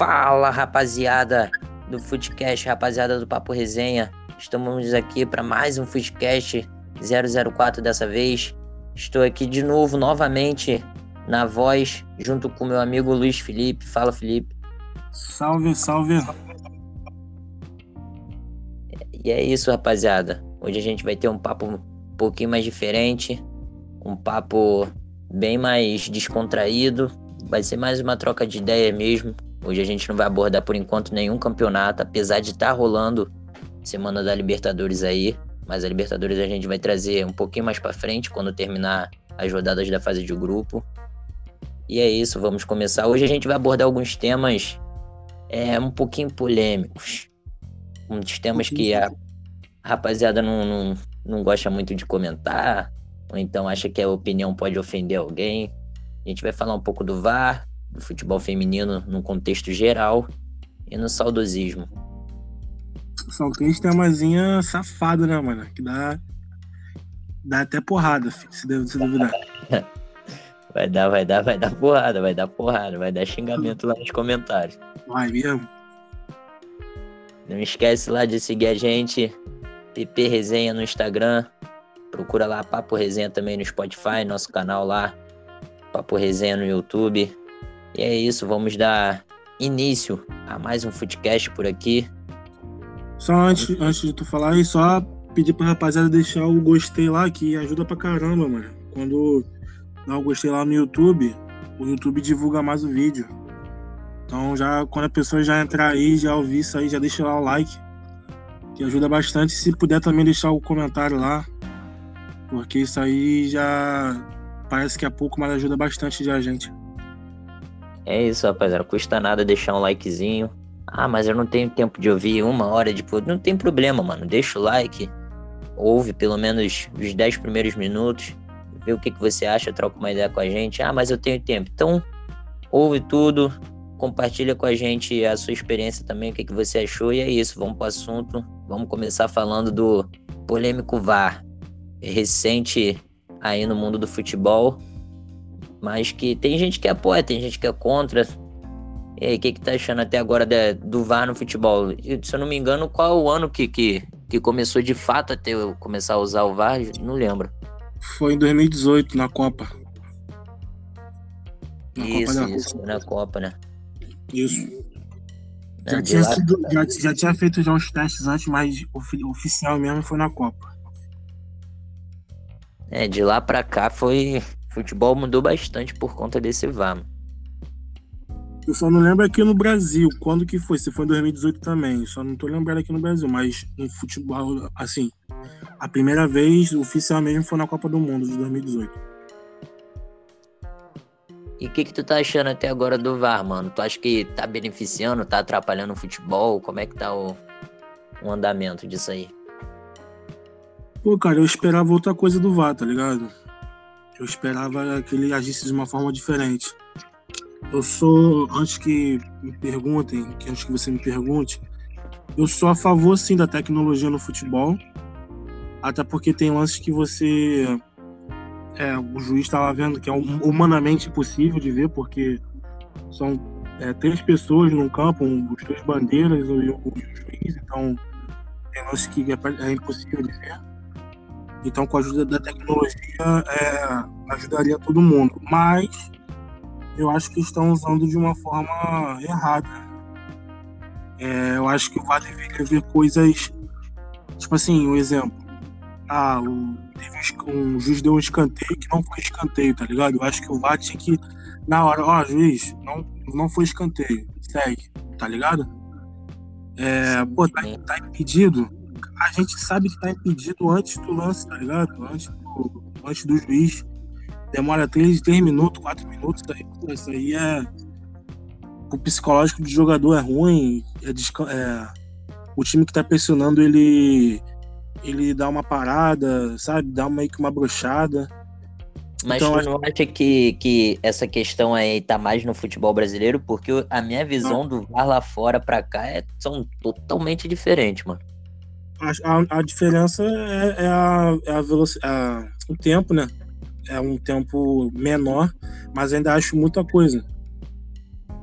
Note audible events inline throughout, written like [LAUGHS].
Fala, rapaziada do Footcast, rapaziada do Papo Resenha. Estamos aqui para mais um Footcast 004 dessa vez. Estou aqui de novo, novamente, na voz, junto com meu amigo Luiz Felipe. Fala, Felipe. Salve, salve. E é isso, rapaziada. Hoje a gente vai ter um papo um pouquinho mais diferente, um papo bem mais descontraído. Vai ser mais uma troca de ideia mesmo. Hoje a gente não vai abordar por enquanto nenhum campeonato, apesar de estar tá rolando semana da Libertadores aí, mas a Libertadores a gente vai trazer um pouquinho mais para frente quando terminar as rodadas da fase de grupo. E é isso, vamos começar. Hoje a gente vai abordar alguns temas é, um pouquinho polêmicos. Uns temas que a rapaziada não, não, não gosta muito de comentar, ou então acha que a opinião pode ofender alguém. A gente vai falar um pouco do VAR, do futebol feminino num contexto geral e no saudosismo. Só tem uma zinha safado, né, mano? Que dá, dá até porrada, filho, se, deve, se duvidar. [LAUGHS] vai dar, vai dar, vai dar porrada, vai dar porrada, vai dar xingamento lá nos comentários. Vai mesmo. Não esquece lá de seguir a gente, PP Resenha no Instagram. Procura lá Papo Resenha também no Spotify, nosso canal lá. Papo Resenha no YouTube. E é isso, vamos dar início a mais um Footcast por aqui. Só antes, antes de tu falar aí, só pedir pra rapaziada deixar o gostei lá, que ajuda pra caramba, mano. Quando dá o gostei lá no YouTube, o YouTube divulga mais o vídeo. Então já quando a pessoa já entrar aí, já ouvir isso aí, já deixa lá o like. Que ajuda bastante. Se puder também deixar o comentário lá. Porque isso aí já parece que é pouco, mas ajuda bastante já a gente. É isso, rapaziada. Custa nada deixar um likezinho. Ah, mas eu não tenho tempo de ouvir uma hora de Não tem problema, mano. Deixa o like. Ouve pelo menos os 10 primeiros minutos. Vê o que, que você acha, troca uma ideia com a gente. Ah, mas eu tenho tempo. Então, ouve tudo. Compartilha com a gente a sua experiência também, o que, que você achou. E é isso, vamos pro assunto. Vamos começar falando do polêmico VAR. Recente aí no mundo do futebol mas que tem gente que apoia, tem gente que é contra. E aí, o que, que tá achando até agora de, do VAR no futebol? E, se eu não me engano, qual é o ano que, que, que começou de fato a ter, começar a usar o VAR? Não lembro. Foi em 2018, na Copa. Na isso, Copa isso, na Copa, né? Isso. É, já, tinha lá... sido, já, já, tinha feito já uns testes antes, mas oficial mesmo foi na Copa. É, de lá pra cá foi futebol mudou bastante por conta desse VAR. Eu só não lembro aqui no Brasil, quando que foi, se foi em 2018 também, só não tô lembrando aqui no Brasil, mas no futebol, assim, a primeira vez oficial mesmo foi na Copa do Mundo de 2018. E o que, que tu tá achando até agora do VAR, mano? Tu acha que tá beneficiando, tá atrapalhando o futebol? Como é que tá o, o andamento disso aí? Pô, cara, eu esperava outra coisa do VAR, tá ligado? Eu esperava que ele agisse de uma forma diferente. Eu sou, antes que me perguntem, que antes que você me pergunte, eu sou a favor sim da tecnologia no futebol, até porque tem lances que você, é, o juiz estava vendo que é humanamente impossível de ver, porque são é, três pessoas no campo, um, os dois bandeiras e o, o juiz, então tem lances que é, é impossível de ver. Então, com a ajuda da tecnologia, é, ajudaria todo mundo. Mas eu acho que estão usando de uma forma errada. É, eu acho que o VAR deveria ver coisas. Tipo assim, um exemplo. Ah, o, um, um juiz deu um escanteio que não foi escanteio, tá ligado? Eu acho que o VAR tinha que, na hora, ó, juiz, não, não foi escanteio, segue, tá ligado? É, pô, tá, tá impedido a gente sabe que tá impedido antes do lance, tá ligado? Antes do, antes do juiz. Demora 3, 3 minutos, 4 minutos. Daí, pô, isso aí é. O psicológico do jogador é ruim. É, é, o time que tá pressionando ele. Ele dá uma parada, sabe? Dá meio que uma brochada. Mas então, tu não acha que, que essa questão aí tá mais no futebol brasileiro? Porque a minha visão do VAR lá fora pra cá é, são totalmente diferentes, mano a, a diferença é, é a, é a velocidade, o tempo, né? É um tempo menor, mas ainda acho muita coisa.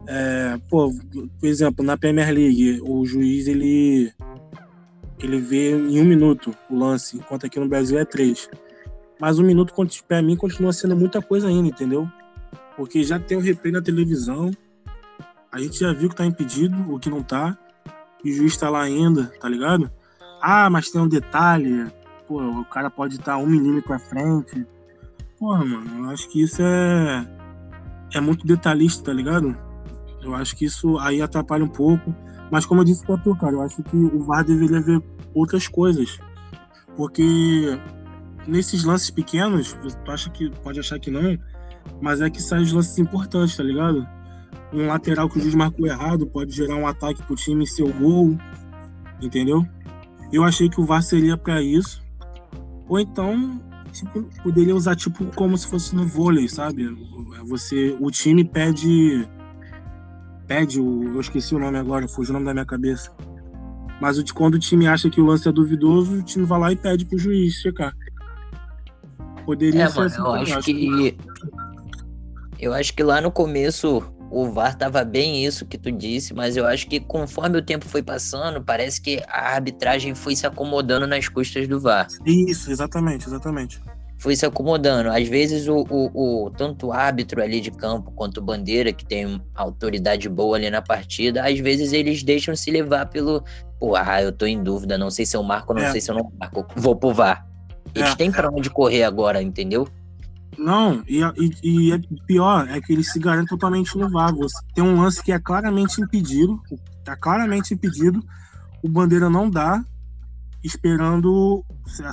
É, pô, por exemplo, na Premier League, o juiz ele ele vê em um minuto o lance, enquanto aqui no Brasil é três. Mas um minuto, para mim, continua sendo muita coisa ainda, entendeu? Porque já tem o replay na televisão, a gente já viu que tá impedido, o que não tá, e o juiz tá lá ainda, tá ligado? Ah, mas tem um detalhe, pô, o cara pode estar um milímetro à frente. Porra, mano, eu acho que isso é, é muito detalhista, tá ligado? Eu acho que isso aí atrapalha um pouco. Mas como eu disse pra tu, cara, eu acho que o VAR deveria ver outras coisas. Porque nesses lances pequenos, tu acha que pode achar que não, mas é que saem os lances importantes, tá ligado? Um lateral que o juiz marcou errado pode gerar um ataque pro time e seu gol, entendeu? Eu achei que o VAR seria para isso. Ou então, tipo, poderia usar tipo como se fosse no vôlei, sabe? Você, o time pede pede o, eu esqueci o nome agora, fugiu o nome da minha cabeça. Mas o, quando o time acha que o lance é duvidoso, o time vai lá e pede pro juiz checar. Poderia é, ser mano, assim, eu acho, acho que... que eu acho que lá no começo o VAR tava bem isso que tu disse, mas eu acho que conforme o tempo foi passando, parece que a arbitragem foi se acomodando nas custas do VAR. Isso, exatamente, exatamente foi se acomodando. Às vezes, o, o, o, tanto o árbitro ali de campo quanto o bandeira, que tem autoridade boa ali na partida, às vezes eles deixam se levar pelo. Pô, ah, eu tô em dúvida, não sei se eu marco, não é. sei se eu não marco, vou pro VAR. Eles é. têm pra onde correr agora, entendeu? Não, e, e, e é pior é que eles se garantem totalmente no VAR. Você tem um lance que é claramente impedido, tá claramente impedido, o bandeira não dá, esperando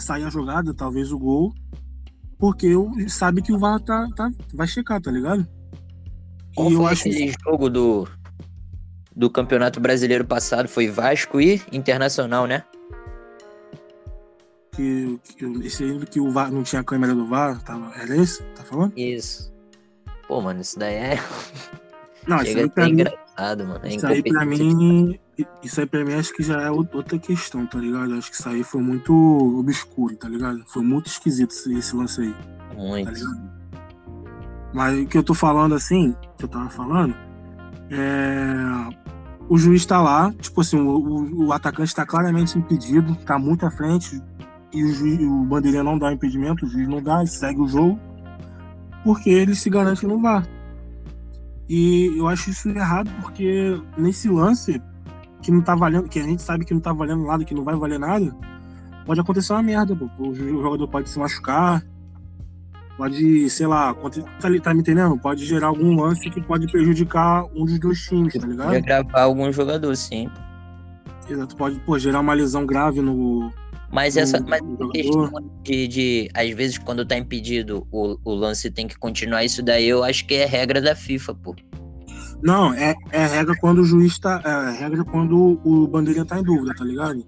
sair a jogada, talvez o gol, porque sabe que o VAR tá, tá, vai checar, tá ligado? Qual e eu acho aquele que... jogo do, do Campeonato Brasileiro passado? Foi Vasco e Internacional, né? Que, que esse aí que o VAR não tinha câmera do VAR, tava, era esse? Tá falando? Isso. Pô, mano, isso daí é. [LAUGHS] Não, Chega isso aí pra mim, engraçado, mano. É isso aí pra mim. Isso aí pra mim acho que já é outra questão, tá ligado? Acho que isso aí foi muito obscuro, tá ligado? Foi muito esquisito esse, esse lance aí. Muito. Tá Mas o que eu tô falando assim, que eu tava falando, é. O juiz tá lá, tipo assim, o, o, o atacante tá claramente impedido, tá muito à frente, e o, juiz, o bandeirinha não dá impedimento, o juiz não dá, segue o jogo, porque ele se garante no VAR. E eu acho isso errado porque nesse lance que não tá valendo, que a gente sabe que não tá valendo nada, que não vai valer nada, pode acontecer uma merda, pô. O jogador pode se machucar, pode, sei lá, tá, tá me entendendo? Pode gerar algum lance que pode prejudicar um dos dois times, tá ligado? Pode gravar algum jogador, sim. Exato, pode pô, gerar uma lesão grave no, mas essa mas questão de, de, às vezes, quando tá impedido, o, o lance tem que continuar, isso daí eu acho que é regra da FIFA, pô. Não, é, é regra quando o juiz tá. É regra quando o bandeirinha tá em dúvida, tá ligado?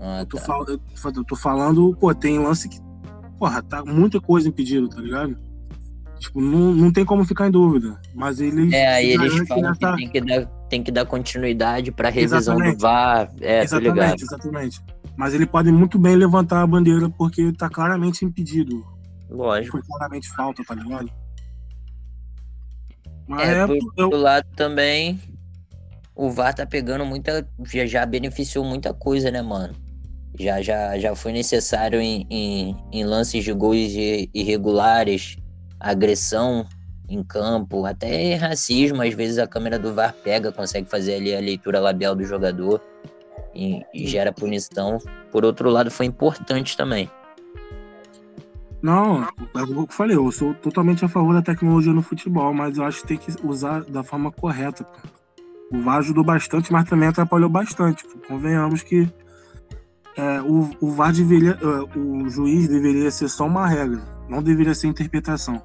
Ah, eu, tô tá. fal, eu tô falando, pô, tem lance que. Porra, tá muita coisa impedido, tá ligado? Tipo, não, não tem como ficar em dúvida. Mas eles. É, aí eles falam que tem que dar, tem que dar continuidade pra revisão exatamente. do VAR. É, exatamente, exatamente. Mas ele pode muito bem levantar a bandeira porque está claramente impedido. Lógico. Foi claramente falta, tá ligado? Mas é, por eu... do lado também, o VAR tá pegando muita. Já, já beneficiou muita coisa, né, mano? Já, já, já foi necessário em, em, em lances de gols irregulares, agressão em campo, até racismo. Às vezes a câmera do VAR pega, consegue fazer ali a leitura labial do jogador e, e gera punição. Por outro lado, foi importante também. Não, é o que eu falei, eu sou totalmente a favor da tecnologia no futebol, mas eu acho que tem que usar da forma correta. O VAR ajudou bastante, mas também atrapalhou bastante. Convenhamos que é, o, o VAR deveria, é, o juiz deveria ser só uma regra, não deveria ser interpretação.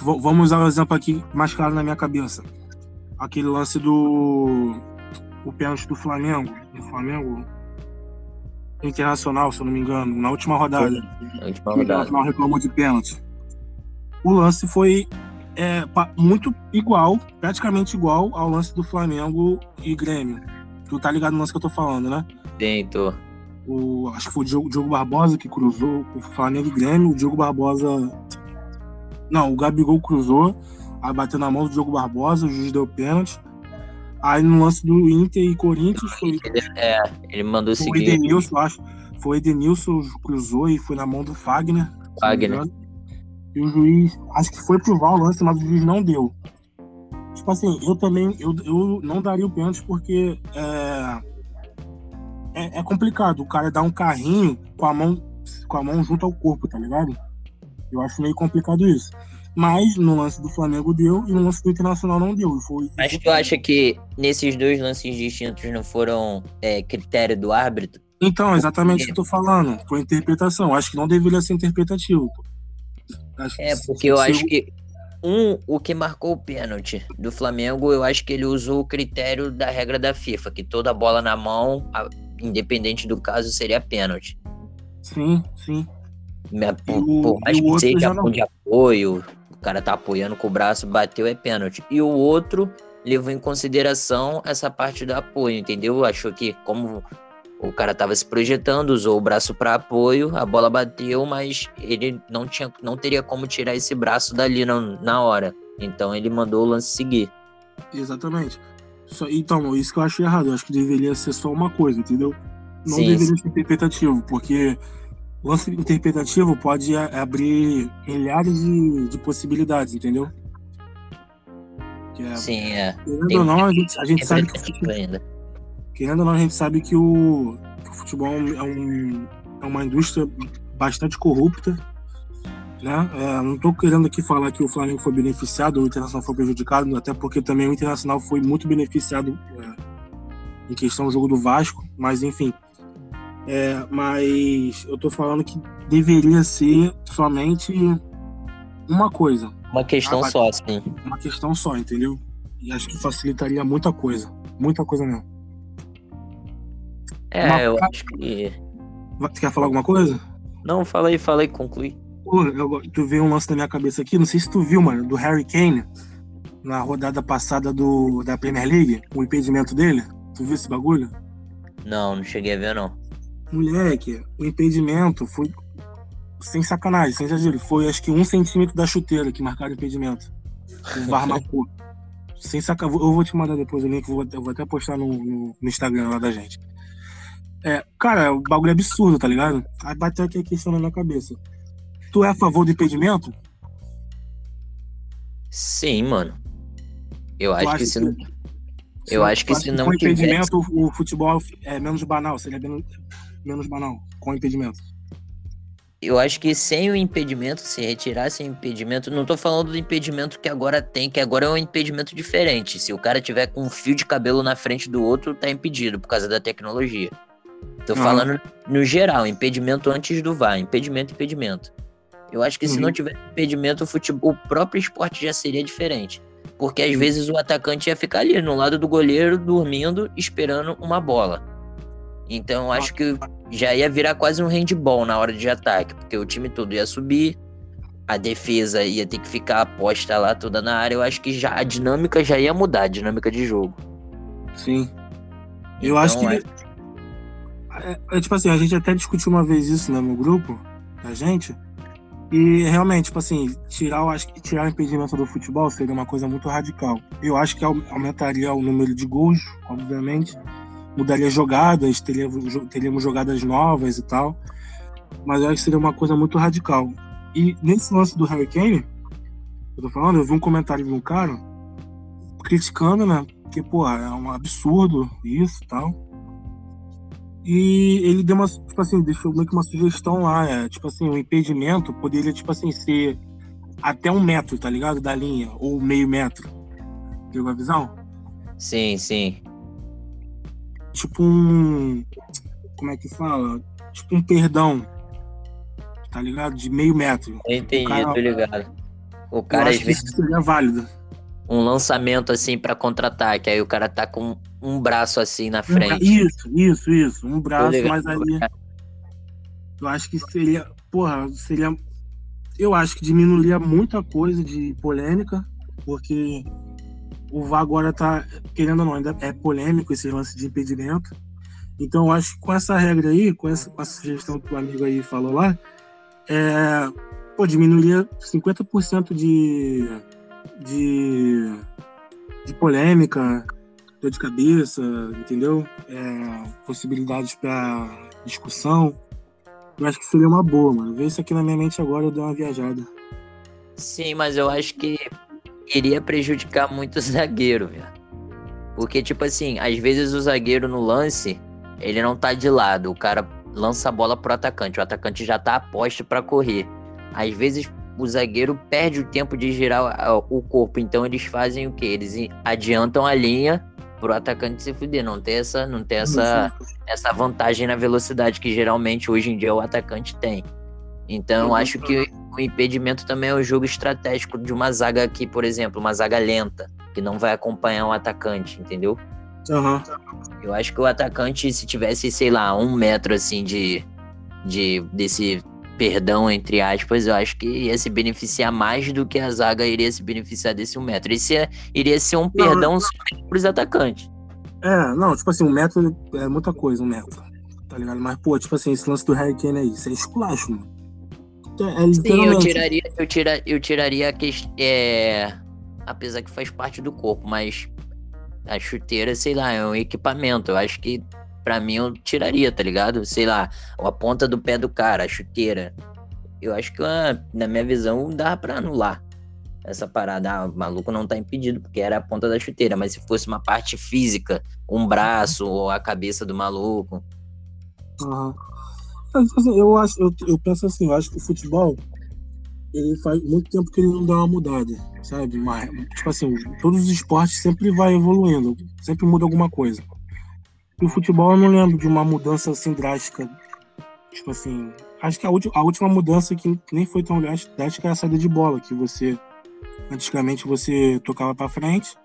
Vamos usar um exemplo aqui mais claro na minha cabeça. Aquele lance do o pênalti do Flamengo, do Flamengo Internacional, se eu não me engano, na última rodada. Na última rodada. O Internacional reclamou de pênalti. O lance foi é, muito igual, praticamente igual ao lance do Flamengo e Grêmio. Tu tá ligado no lance que eu tô falando, né? Sim, tô. O, acho que foi o Diogo, Diogo Barbosa que cruzou o Flamengo e Grêmio. O Diogo Barbosa. Não, o Gabigol cruzou. Aí bateu na mão do Diogo Barbosa, o juiz deu pênalti. Aí no lance do Inter e Corinthians foi. É, ele mandou foi seguir. o Edenilson, acho. Foi o Edenilson, cruzou e foi na mão do Fagner. Fagner. E o juiz, acho que foi pro VAR o lance, mas o juiz não deu. Tipo assim, eu também, eu, eu não daria o pênalti porque é, é, é complicado. O cara dá um carrinho com a mão com a mão junto ao corpo, tá ligado? Eu acho meio complicado isso. Mas no lance do Flamengo deu e no lance do Internacional não deu. Foi... Mas tu acha que nesses dois lances distintos não foram é, critério do árbitro? Então, exatamente o que eu tô falando. Foi interpretação. Acho que não deveria ser interpretativo. Acho é, porque eu acho que um, o que marcou o pênalti do Flamengo, eu acho que ele usou o critério da regra da FIFA, que toda bola na mão, independente do caso, seria pênalti. Sim, sim. Por, o, por mais que seja não... de apoio, cara tá apoiando com o braço, bateu, é pênalti. E o outro levou em consideração essa parte do apoio, entendeu? Achou que como o cara tava se projetando, usou o braço para apoio, a bola bateu, mas ele não tinha, não teria como tirar esse braço dali na, na hora. Então ele mandou o lance seguir. Exatamente. Só, então, isso que eu acho errado. Eu acho que deveria ser só uma coisa, entendeu? Não Sim, deveria ser interpretativo, porque o lance interpretativo pode abrir milhares de, de possibilidades, entendeu? É, Sim, é. Querendo ou não, a gente, a gente sabe que. Ainda querendo ou não, a gente sabe que o, que o futebol é, um, é uma indústria bastante corrupta. Né? É, não estou querendo aqui falar que o Flamengo foi beneficiado ou o Internacional foi prejudicado, até porque também o Internacional foi muito beneficiado é, em questão do jogo do Vasco, mas enfim. É, mas eu estou falando que deveria ser somente uma coisa. Uma questão ah, só, sim. Uma questão só, entendeu? E acho que facilitaria muita coisa. Muita coisa mesmo. É, Uma... eu acho que. Você quer falar alguma coisa? Não, fala aí, fala aí, conclui. Pô, eu, tu veio um lance na minha cabeça aqui, não sei se tu viu, mano, do Harry Kane, na rodada passada do, da Premier League, o impedimento dele. Tu viu esse bagulho? Não, não cheguei a ver, não. Moleque, o impedimento foi. Sem sacanagem, sem exagero. Foi acho que um centímetro da chuteira que marcaram o impedimento. O VAR [LAUGHS] marcou. Sem sacanagem. Eu vou te mandar depois o link, eu vou até postar no, no, no Instagram lá da gente. É, cara, o bagulho é absurdo, tá ligado? Aí bateu aqui a questão na minha cabeça. Tu é a favor do impedimento? Sim, mano. Eu tu acho que se não. Eu acho que se não. Com impedimento, o futebol é menos banal, seria menos, menos banal, com impedimento. Eu acho que sem o impedimento, se retirasse o impedimento, não tô falando do impedimento que agora tem, que agora é um impedimento diferente. Se o cara tiver com um fio de cabelo na frente do outro, tá impedido por causa da tecnologia. Tô uhum. falando no geral, impedimento antes do VAR, impedimento, impedimento. Eu acho que uhum. se não tiver impedimento, o futebol, o próprio esporte já seria diferente. Porque às vezes o atacante ia ficar ali no lado do goleiro, dormindo, esperando uma bola. Então eu acho que já ia virar quase um handball na hora de ataque, porque o time todo ia subir, a defesa ia ter que ficar aposta lá toda na área. Eu acho que já a dinâmica já ia mudar, a dinâmica de jogo. Sim. Eu então, acho que é... É, é, tipo assim, a gente até discutiu uma vez isso né, no grupo da gente. E realmente, tipo assim, tirar, eu acho que tirar o impedimento do futebol seria uma coisa muito radical. Eu acho que aumentaria o número de gols, obviamente. Mudaria jogadas, teríamos, jogadas novas e tal. Mas eu acho que seria uma coisa muito radical. E nesse lance do Harry Kane, eu tô falando, eu vi um comentário de um cara criticando, né? Que, pô, é um absurdo isso e tal. E ele deu uma, tipo assim, deixou meio que uma sugestão lá, é, tipo assim, o impedimento poderia, tipo assim, ser até um metro, tá ligado? Da linha, ou meio metro. Pegou a visão? Sim, sim. Tipo um. Como é que fala? Tipo um perdão. Tá ligado? De meio metro. Eu entendi, cara, tô ligado. O cara às vezes. seria válido um lançamento assim para contra-ataque. Aí o cara tá com um braço assim na frente. Isso, isso, isso. Um braço, mas aí. Eu acho que seria. Porra, seria. Eu acho que diminuiria muita coisa de polêmica, porque o VAR agora tá, querendo ou não, ainda é polêmico esse lance de impedimento. Então eu acho que com essa regra aí, com essa, com essa sugestão que o amigo aí falou lá, é, pô, diminuiria 50% de de, de polêmica, dor de cabeça, entendeu? É, possibilidades para discussão. Eu acho que seria uma boa, mano. Ver isso aqui na minha mente agora, eu dei uma viajada. Sim, mas eu acho que iria prejudicar muito o zagueiro, velho. Porque, tipo assim, às vezes o zagueiro no lance, ele não tá de lado. O cara lança a bola pro atacante. O atacante já tá a poste para correr. Às vezes o zagueiro perde o tempo de girar o corpo. Então eles fazem o quê? Eles adiantam a linha pro atacante se fuder. Não ter essa, não ter essa, essa vantagem na velocidade que geralmente hoje em dia o atacante tem. Então, acho que o impedimento também é o jogo estratégico de uma zaga aqui, por exemplo, uma zaga lenta, que não vai acompanhar um atacante, entendeu? Uhum. Eu acho que o atacante, se tivesse, sei lá, um metro assim de, de desse perdão, entre aspas, eu acho que ia se beneficiar mais do que a zaga iria se beneficiar desse um metro. Isso ia, iria ser um perdão para os atacantes. É, não, tipo assim, um metro é muita coisa, um metro. Tá ligado? Mas, pô, tipo assim, esse lance do Harry Kane aí, isso é esculacho, mano. É, Sim, eu tiraria, eu, tira, eu tiraria a questão. É, apesar que faz parte do corpo, mas a chuteira, sei lá, é um equipamento. Eu acho que para mim eu tiraria, tá ligado? Sei lá, a ponta do pé do cara, a chuteira. Eu acho que, ah, na minha visão, dá pra anular essa parada. Ah, o maluco não tá impedido, porque era a ponta da chuteira. Mas se fosse uma parte física, um braço ou a cabeça do maluco. Uhum. Assim, eu, acho, eu, eu penso assim, eu acho que o futebol ele faz muito tempo que ele não dá uma mudada, sabe? Mas, tipo assim, todos os esportes sempre vai evoluindo, sempre muda alguma coisa. E o futebol eu não lembro de uma mudança assim drástica. Tipo assim, acho que a, a última mudança que nem foi tão drástica é a saída de bola, que você antigamente você tocava para frente,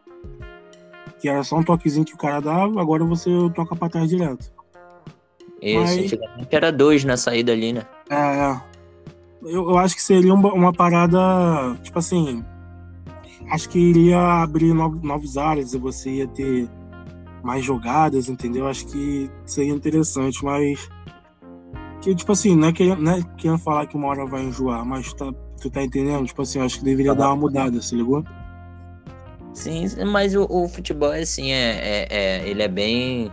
que era só um toquezinho que o cara dava, agora você toca para trás direto. Isso, Mas... antigamente era dois na saída ali, né? É, é. Eu, eu acho que seria uma, uma, parada, tipo assim, acho que iria abrir novos, novos áreas e você ia ter mais jogadas, entendeu? Acho que seria interessante, mas que tipo assim, não é querendo, não é querendo falar que uma hora vai enjoar, mas tá, tu tá entendendo? Tipo assim, acho que deveria dar uma mudada, se ligou? Sim, mas o, o futebol assim, é, é, é, ele é bem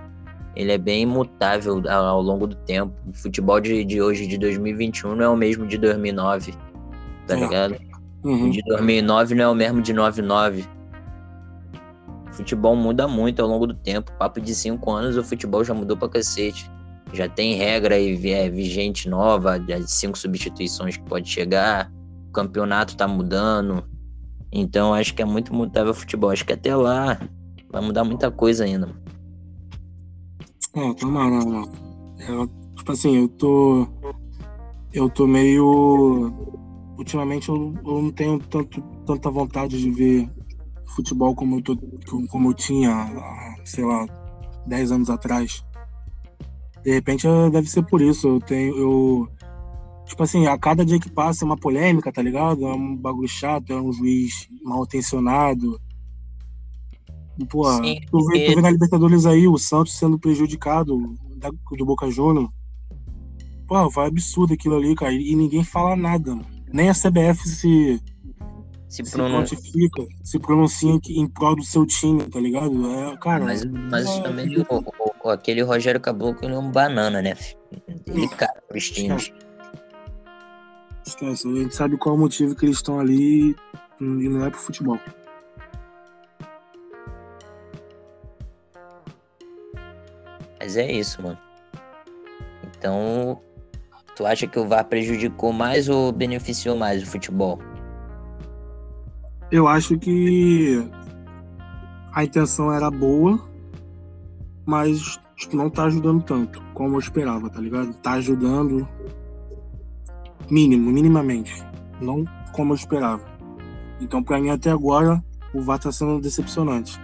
ele é bem imutável ao, longo do tempo. O futebol de, de hoje, de 2021, não é o mesmo de 2009, tá é. ligado? Uhum. O de 2009 não é o mesmo de 99 futebol muda muito ao longo do tempo. Papo de cinco anos, o futebol já mudou pra cacete. Já tem regra e é, vigente nova, de cinco substituições que pode chegar. O campeonato tá mudando. Então acho que é muito mutável o futebol. Acho que até lá vai mudar muita coisa ainda. É, tomara, mano. tipo assim, eu tô. Eu tô meio. Ultimamente eu, eu não tenho tanto, tanta vontade de ver futebol como eu, tô, como eu tinha, sei lá, 10 anos atrás. De repente eh, deve ser por isso. Eu tenho. Eu, tipo assim, a cada dia que passa é uma polêmica, tá ligado? É um bagulho chato, é um juiz mal intencionado. Pô, Sim, tu, vê, tu vê na Libertadores aí o Santos sendo prejudicado da, do Boca Juniors. Pô, foi absurdo aquilo ali, cara. E ninguém fala nada. Nem a CBF se se, se se pronuncia em prol do seu time, tá ligado? É, cara. Mas, mas é, também o, o, aquele Rogério Caboclo é um banana, né? Ele cara pros times. Esquece, a gente sabe qual é o motivo que eles estão ali e não é pro futebol. Mas é isso, mano. Então, tu acha que o VAR prejudicou mais ou beneficiou mais o futebol? Eu acho que a intenção era boa, mas tipo, não tá ajudando tanto como eu esperava, tá ligado? Tá ajudando mínimo, minimamente, não como eu esperava. Então, para mim até agora, o VAR tá sendo decepcionante.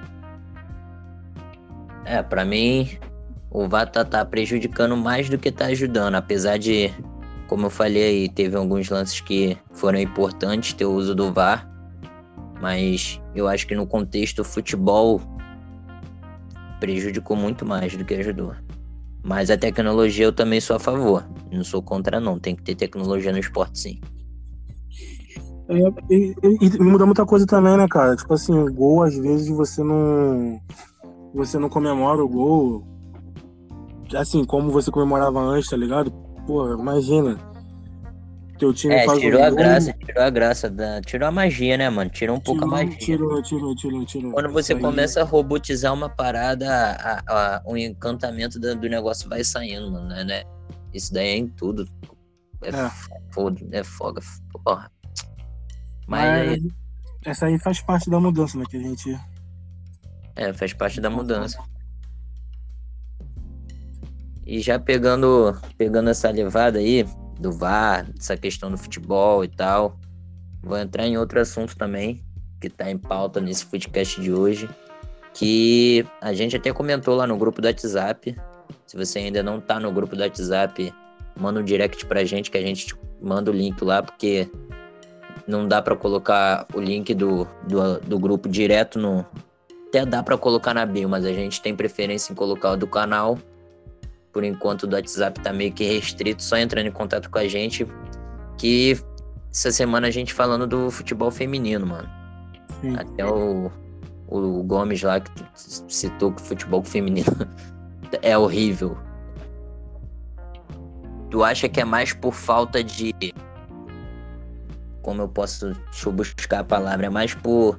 É, para mim, o VAR tá, tá prejudicando mais do que tá ajudando, apesar de, como eu falei aí, teve alguns lances que foram importantes ter o uso do VAR, mas eu acho que no contexto futebol prejudicou muito mais do que ajudou. Mas a tecnologia eu também sou a favor. Não sou contra não, tem que ter tecnologia no esporte sim. É, e, e, muda muita coisa também, né, cara? Tipo assim, o gol, às vezes, você não. Você não comemora o gol. Assim, como você comemorava antes, tá ligado? Pô, imagina. Teu time é, faz tirou a gol, graça, tirou a graça, da, tirou a magia, né, mano? Tirou um tirou, pouco a magia. Tirou, tirou, tirou, tirou. Quando você começa a robotizar uma parada, a, a, a, o encantamento do, do, negócio vai saindo, mano, né? Isso daí é em tudo. É, é. foda, é foga, porra. Mas, Mas essa aí faz parte da mudança, né? Que a gente. É, faz parte da mudança. E já pegando, pegando essa levada aí do VAR, essa questão do futebol e tal, vou entrar em outro assunto também, que está em pauta nesse podcast de hoje, que a gente até comentou lá no grupo do WhatsApp. Se você ainda não está no grupo do WhatsApp, manda um direct pra gente que a gente manda o link lá, porque não dá para colocar o link do, do, do, grupo direto no. Até dá para colocar na bio, mas a gente tem preferência em colocar o do canal. Por enquanto, o do WhatsApp tá meio que restrito, só entrando em contato com a gente. Que essa semana a gente falando do futebol feminino, mano. Sim. Até o, o Gomes lá que citou que o futebol feminino [LAUGHS] é horrível. Tu acha que é mais por falta de como eu posso, deixa eu buscar a palavra, é mais por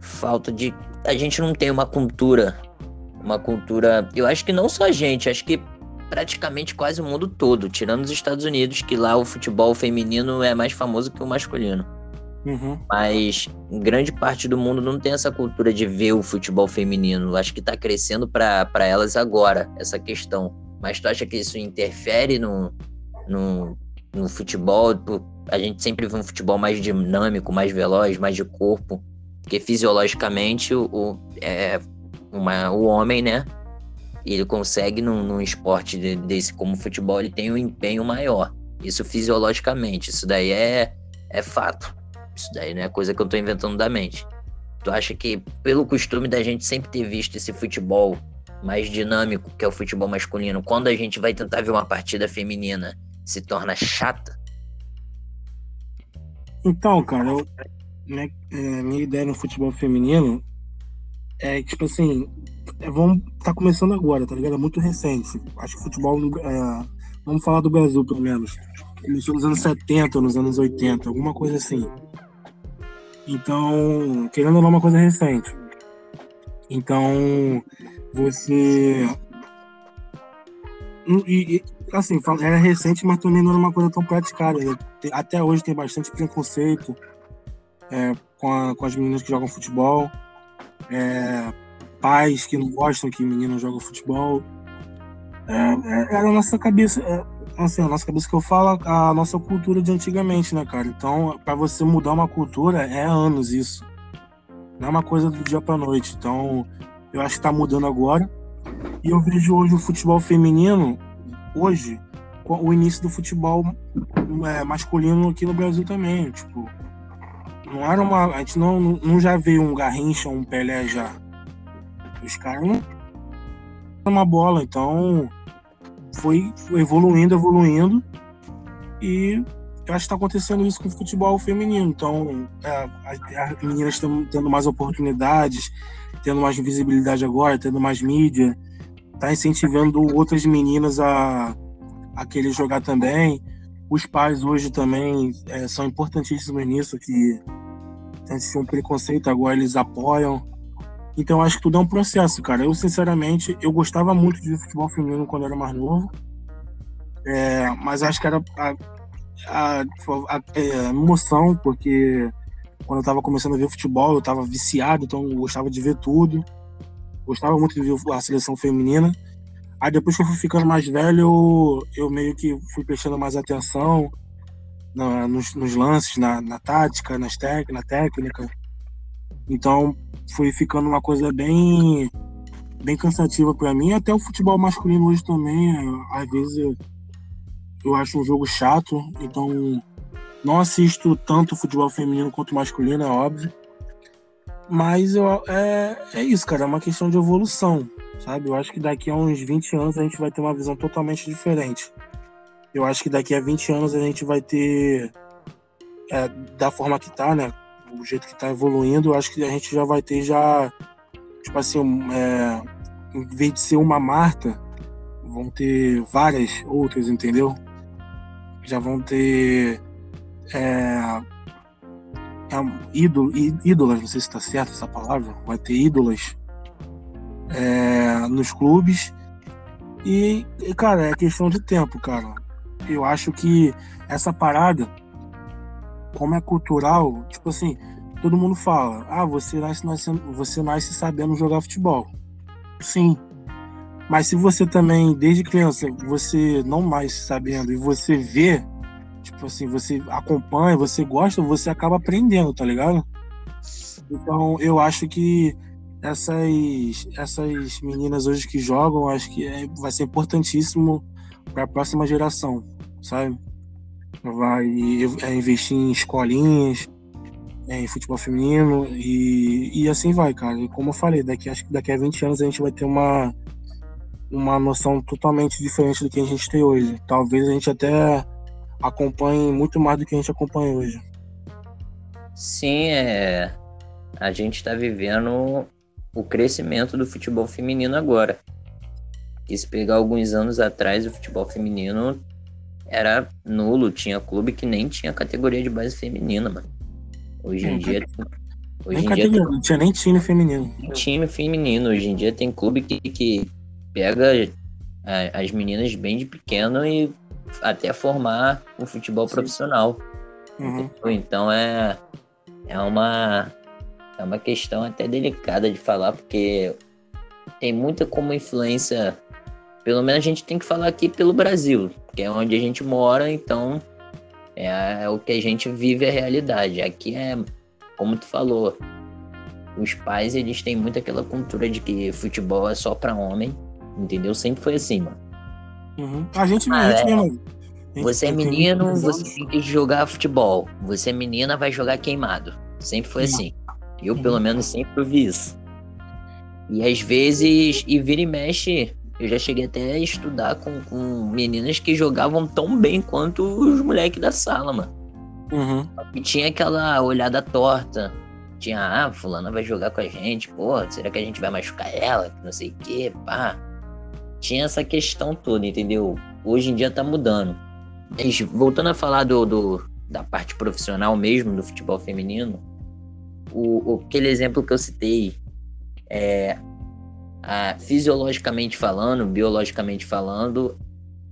falta de. A gente não tem uma cultura. Uma cultura. Eu acho que não só a gente, acho que praticamente quase o mundo todo, tirando os Estados Unidos, que lá o futebol feminino é mais famoso que o masculino. Uhum. Mas grande parte do mundo não tem essa cultura de ver o futebol feminino. Acho que tá crescendo para elas agora, essa questão. Mas tu acha que isso interfere no, no, no futebol? a gente sempre vê um futebol mais dinâmico, mais veloz, mais de corpo, porque fisiologicamente o, o é, uma, o homem, né? Ele consegue num, num esporte de, desse como futebol, ele tem um empenho maior. Isso fisiologicamente, isso daí é, é fato. Isso daí não é coisa que eu tô inventando da mente. Tu acha que, pelo costume da gente sempre ter visto esse futebol mais dinâmico, que é o futebol masculino, quando a gente vai tentar ver uma partida feminina, se torna chata? Então, cara, eu, minha, é, minha ideia no futebol feminino é tipo assim, é, vamos tá começando agora, tá ligado? É muito recente. Acho que futebol, é, vamos falar do Brasil pelo menos. Começou nos anos 70, nos anos 80, alguma coisa assim. Então, querendo ou não, é uma coisa recente. Então, você. E, assim, era recente, mas também não era uma coisa tão praticada. Né? Até hoje tem bastante preconceito é, com, a, com as meninas que jogam futebol, é, pais que não gostam que meninas jogam futebol. É, é, era a nossa cabeça, é, assim, a nossa cabeça que eu falo, a nossa cultura de antigamente, né, cara? Então, para você mudar uma cultura, é anos isso. Não é uma coisa do dia para noite. Então, eu acho que tá mudando agora. E eu vejo hoje o futebol feminino hoje o início do futebol é, masculino aqui no Brasil também. Tipo, não era uma. A gente não, não já veio um Garrincha, um Pelé já. Os caras não. Uma bola, então foi evoluindo, evoluindo. E eu acho que está acontecendo isso com o futebol feminino. Então, é, as meninas tendo mais oportunidades, tendo mais visibilidade agora, tendo mais mídia tá incentivando outras meninas a, a querer jogar também. Os pais hoje também é, são importantíssimos nisso, que antes tinham um preconceito, agora eles apoiam. Então acho que tudo é um processo, cara. Eu, sinceramente, eu gostava muito de futebol feminino quando eu era mais novo. É, mas acho que era a, a, a, a é, emoção, porque quando eu tava começando a ver futebol, eu tava viciado, então eu gostava de ver tudo gostava muito de ver a seleção feminina. Aí depois que eu fui ficando mais velho, eu, eu meio que fui prestando mais atenção na, nos, nos, lances, na, na tática, nas tec, na técnica. Então foi ficando uma coisa bem bem cansativa para mim. Até o futebol masculino hoje também, às vezes eu, eu acho um jogo chato. Então não assisto tanto futebol feminino quanto masculino, é óbvio. Mas eu, é, é isso, cara, é uma questão de evolução, sabe? Eu acho que daqui a uns 20 anos a gente vai ter uma visão totalmente diferente. Eu acho que daqui a 20 anos a gente vai ter é, da forma que tá, né? O jeito que tá evoluindo, eu acho que a gente já vai ter já, tipo assim, é, em vez de ser uma Marta, vão ter várias outras, entendeu? Já vão ter é, é, ídolo, ídolas, não sei se está certo essa palavra, vai ter ídolas é, nos clubes. E, cara, é questão de tempo, cara. Eu acho que essa parada, como é cultural, tipo assim, todo mundo fala, ah, você nasce, nasce, você nasce sabendo jogar futebol. Sim. Mas se você também, desde criança, você não nasce sabendo e você vê, tipo assim, você acompanha, você gosta, você acaba aprendendo, tá ligado? Então eu acho que essas, essas meninas hoje que jogam, acho que é, vai ser importantíssimo para a próxima geração, sabe? Vai é, investir em escolinhas, é, em futebol feminino e, e assim vai, cara. E como eu falei, daqui, acho que daqui a 20 anos a gente vai ter uma, uma noção totalmente diferente do que a gente tem hoje. Talvez a gente até acompanhe muito mais do que a gente acompanha hoje. Sim, é. A gente está vivendo o crescimento do futebol feminino agora. E se pegar alguns anos atrás, o futebol feminino era nulo, tinha clube que nem tinha categoria de base feminina, mano. Hoje em dia. Hoje em dia tem, não tinha nem time feminino. Time feminino. Hoje em dia tem clube que, que pega as meninas bem de pequeno e até formar um futebol Sim. profissional. Uhum. Então é, é uma é uma questão até delicada de falar, porque tem muita como influência. Pelo menos a gente tem que falar aqui pelo Brasil, que é onde a gente mora, então é, é o que a gente vive a realidade. Aqui é, como tu falou, os pais eles têm muito aquela cultura de que futebol é só para homem, entendeu? Sempre foi assim, mano. Uhum. A gente, ah, a gente é, mesmo. Você é menino, você tem que jogar futebol. Você é menina, vai jogar queimado. Sempre foi assim. Eu, pelo menos, sempre vi isso. E às vezes, e vira e mexe, eu já cheguei até a estudar com, com meninas que jogavam tão bem quanto os moleques da sala, mano. Uhum. E tinha aquela olhada torta. Tinha, ah, fulana vai jogar com a gente, pô, será que a gente vai machucar ela? Não sei o quê, pá. Tinha essa questão toda, entendeu? Hoje em dia tá mudando. Mas voltando a falar do, do da parte profissional mesmo do futebol feminino, o, o, aquele exemplo que eu citei, é, a, fisiologicamente falando, biologicamente falando,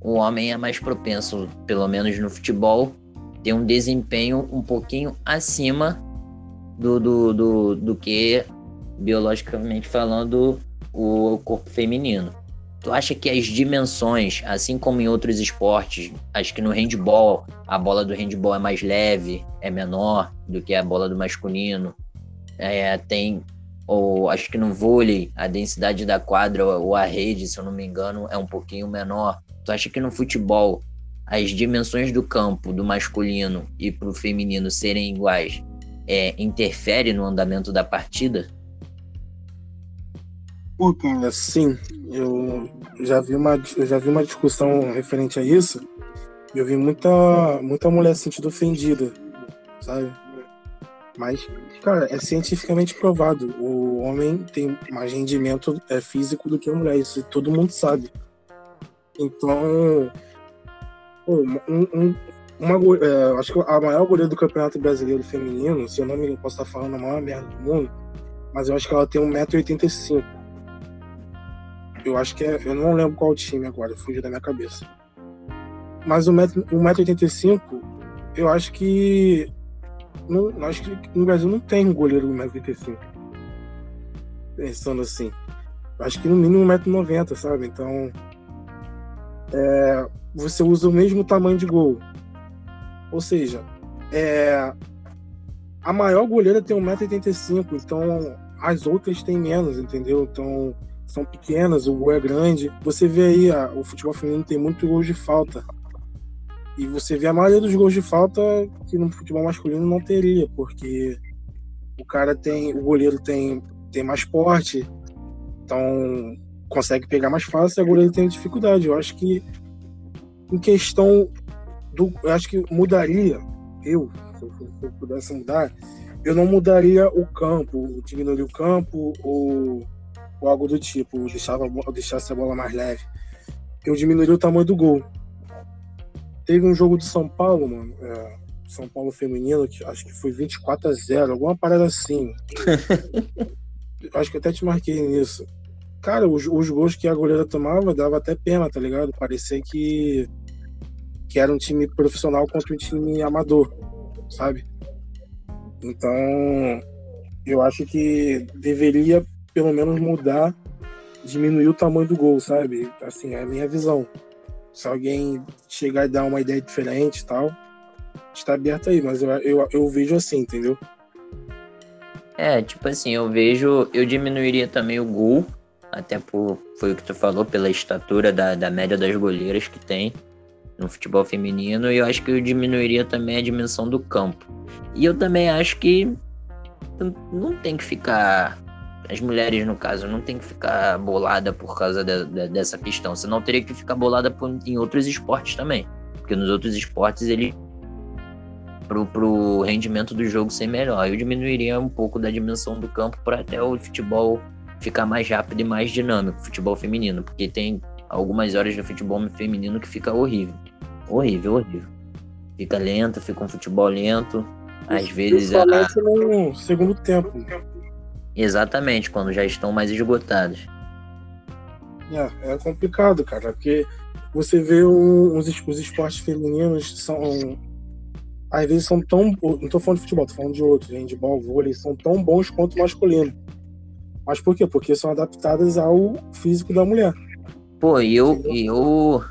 o homem é mais propenso, pelo menos no futebol, ter um desempenho um pouquinho acima do, do, do, do que, biologicamente falando, o corpo feminino. Tu acha que as dimensões, assim como em outros esportes, acho que no handball, a bola do handball é mais leve, é menor do que a bola do masculino. É, tem, ou acho que no vôlei, a densidade da quadra ou a rede, se eu não me engano, é um pouquinho menor. Tu acha que no futebol as dimensões do campo, do masculino e pro feminino serem iguais, é, interfere no andamento da partida? Pô, cara, sim. Eu já vi uma, eu já vi uma discussão referente a isso. E eu vi muita, muita mulher se sentindo ofendida, sabe? Mas, cara, é cientificamente provado. O homem tem mais rendimento é, físico do que a mulher. Isso todo mundo sabe. Então, pô, um, um, uma, é, acho que a maior goleira do Campeonato Brasileiro Feminino, se eu não me engano, posso estar falando a maior merda do mundo, mas eu acho que ela tem 1,85m. Eu acho que é. Eu não lembro qual time agora, fugiu da minha cabeça. Mas o 1,85m, eu acho que não, acho que no Brasil não tem um goleiro 1,85m. Pensando assim. Acho que no mínimo 1,90m, sabe? Então. É, você usa o mesmo tamanho de gol. Ou seja, é, a maior goleira tem 1,85m, então as outras têm menos, entendeu? Então são pequenas, o gol é grande. Você vê aí, a, o futebol feminino tem muito gol de falta. E você vê a maioria dos gols de falta que no futebol masculino não teria, porque o cara tem, o goleiro tem, tem mais porte, então consegue pegar mais fácil, e o goleiro tem dificuldade. Eu acho que em questão do, eu acho que mudaria, eu se eu, se eu pudesse mudar, eu não mudaria o campo, diminuiria o campo ou, ou algo do tipo, deixava, deixasse a bola mais leve. Eu diminuiria o tamanho do gol. Teve um jogo de São Paulo, mano, é, São Paulo feminino, que acho que foi 24 a 0 alguma parada assim. [LAUGHS] acho que até te marquei nisso. Cara, os, os gols que a goleira tomava dava até pena, tá ligado? Parecia que, que era um time profissional contra um time amador, sabe? Então, eu acho que deveria pelo menos mudar, diminuir o tamanho do gol, sabe? Assim, é a minha visão. Se alguém chegar e dar uma ideia diferente e tal, está aberto aí, mas eu, eu, eu vejo assim, entendeu? É, tipo assim, eu vejo, eu diminuiria também o gol, até por, foi o que tu falou, pela estatura da, da média das goleiras que tem no futebol feminino, e eu acho que eu diminuiria também a dimensão do campo. E eu também acho que não tem que ficar. As mulheres, no caso, não tem que ficar bolada por causa de, de, dessa questão. Você não teria que ficar bolada por, em outros esportes também. Porque nos outros esportes ele. Pro, pro rendimento do jogo ser melhor. Eu diminuiria um pouco da dimensão do campo para até o futebol ficar mais rápido e mais dinâmico, futebol feminino, porque tem algumas horas do futebol feminino que fica horrível. Horrível, horrível. Fica lento, fica um futebol lento. Às vezes. A... no segundo tempo. Exatamente, quando já estão mais esgotados. É, é complicado, cara, porque você vê os, os esportes femininos são. Às vezes são tão. Não tô falando de futebol, tô falando de outros, handball, vôlei, são tão bons quanto o masculino. Mas por quê? Porque são adaptadas ao físico da mulher. Pô, e eu, eu,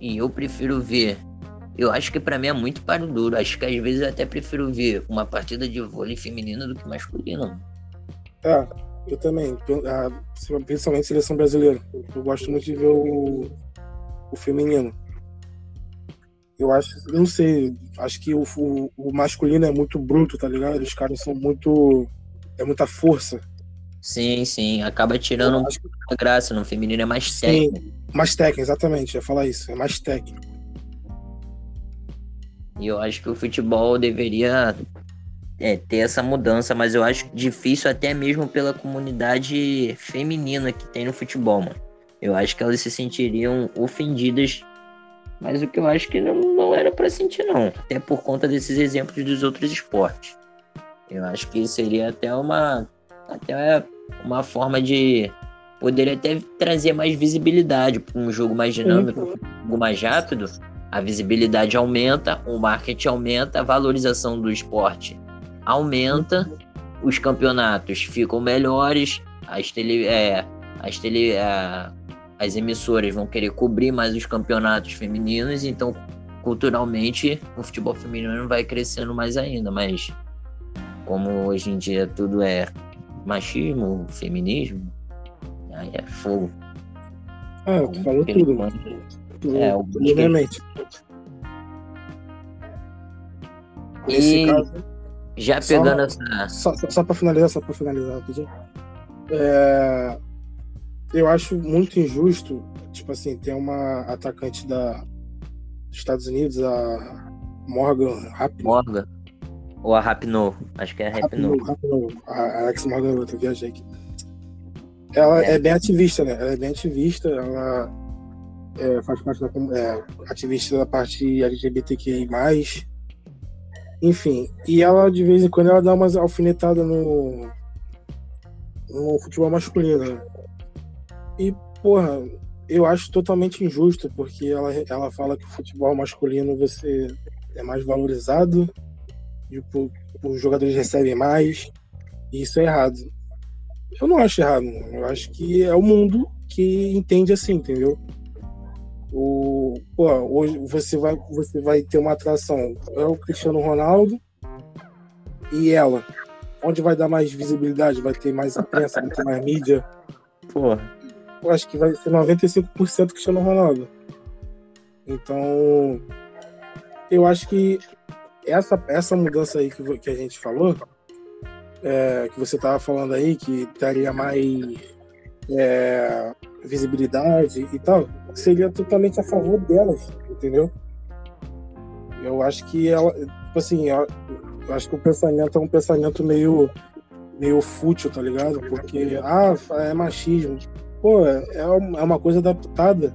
e eu prefiro ver. Eu acho que para mim é muito paro duro. Acho que às vezes eu até prefiro ver uma partida de vôlei feminino do que masculino. É, eu também. Principalmente seleção brasileira. Eu gosto muito de ver o, o feminino. Eu acho, não sei, acho que o, o, o, masculino é muito bruto, tá ligado? Os caras são muito. É muita força. Sim, sim. Acaba tirando um pouco da graça. No feminino é mais técnico. Sim, mais técnico, exatamente. Eu ia falar isso. É mais técnico. E eu acho que o futebol deveria é, ter essa mudança, mas eu acho difícil até mesmo pela comunidade feminina que tem no futebol, mano. Eu acho que elas se sentiriam ofendidas, mas o que eu acho que não, não era para sentir, não. Até por conta desses exemplos dos outros esportes. Eu acho que seria até uma até uma forma de poderia até trazer mais visibilidade para um jogo mais dinâmico, um jogo mais rápido. A visibilidade aumenta, o marketing aumenta, a valorização do esporte aumenta, os campeonatos ficam melhores, as, tele, é, as, tele, é, as emissoras vão querer cobrir mais os campeonatos femininos, então culturalmente o futebol feminino vai crescendo mais ainda, mas como hoje em dia tudo é machismo, feminismo, aí é fogo. Ah, tu falou tudo, mano. É, o Obviamente. Nesse caso. Já pegando só, essa. Só, só, só para finalizar, só para finalizar rapidinho. É, eu acho muito injusto, tipo assim, tem uma atacante da, dos Estados Unidos, a Morgan Rapinoe. Morgan. Ou a Rapinoe, acho que é a Rapinoe. Rapinoe, a Alex Morgan, eu viajei aqui. Ela é. é. bem ativista, né? Ela é bem ativista, ela é, faz parte da é, ativista da parte LGBTQI+. Enfim, e ela de vez em quando ela dá umas alfinetadas no, no futebol masculino. Né? E, porra, eu acho totalmente injusto, porque ela, ela fala que o futebol masculino você é mais valorizado, e os jogadores recebem mais, e isso é errado. Eu não acho errado, eu acho que é o mundo que entende assim, entendeu? O, pô, hoje você vai, você vai ter uma atração. É o Cristiano Ronaldo e ela. Onde vai dar mais visibilidade? Vai ter mais imprensa, vai ter mais mídia? Pô. Eu acho que vai ser 95% Cristiano Ronaldo. Então, eu acho que essa, essa mudança aí que, que a gente falou, é, que você estava falando aí, que daria mais é, visibilidade e tal, seria totalmente a favor delas, entendeu? Eu acho que ela, tipo assim, eu, acho que o pensamento é um pensamento meio, meio fútil, tá ligado? Porque, ah, é machismo. Pô, é, é uma coisa adaptada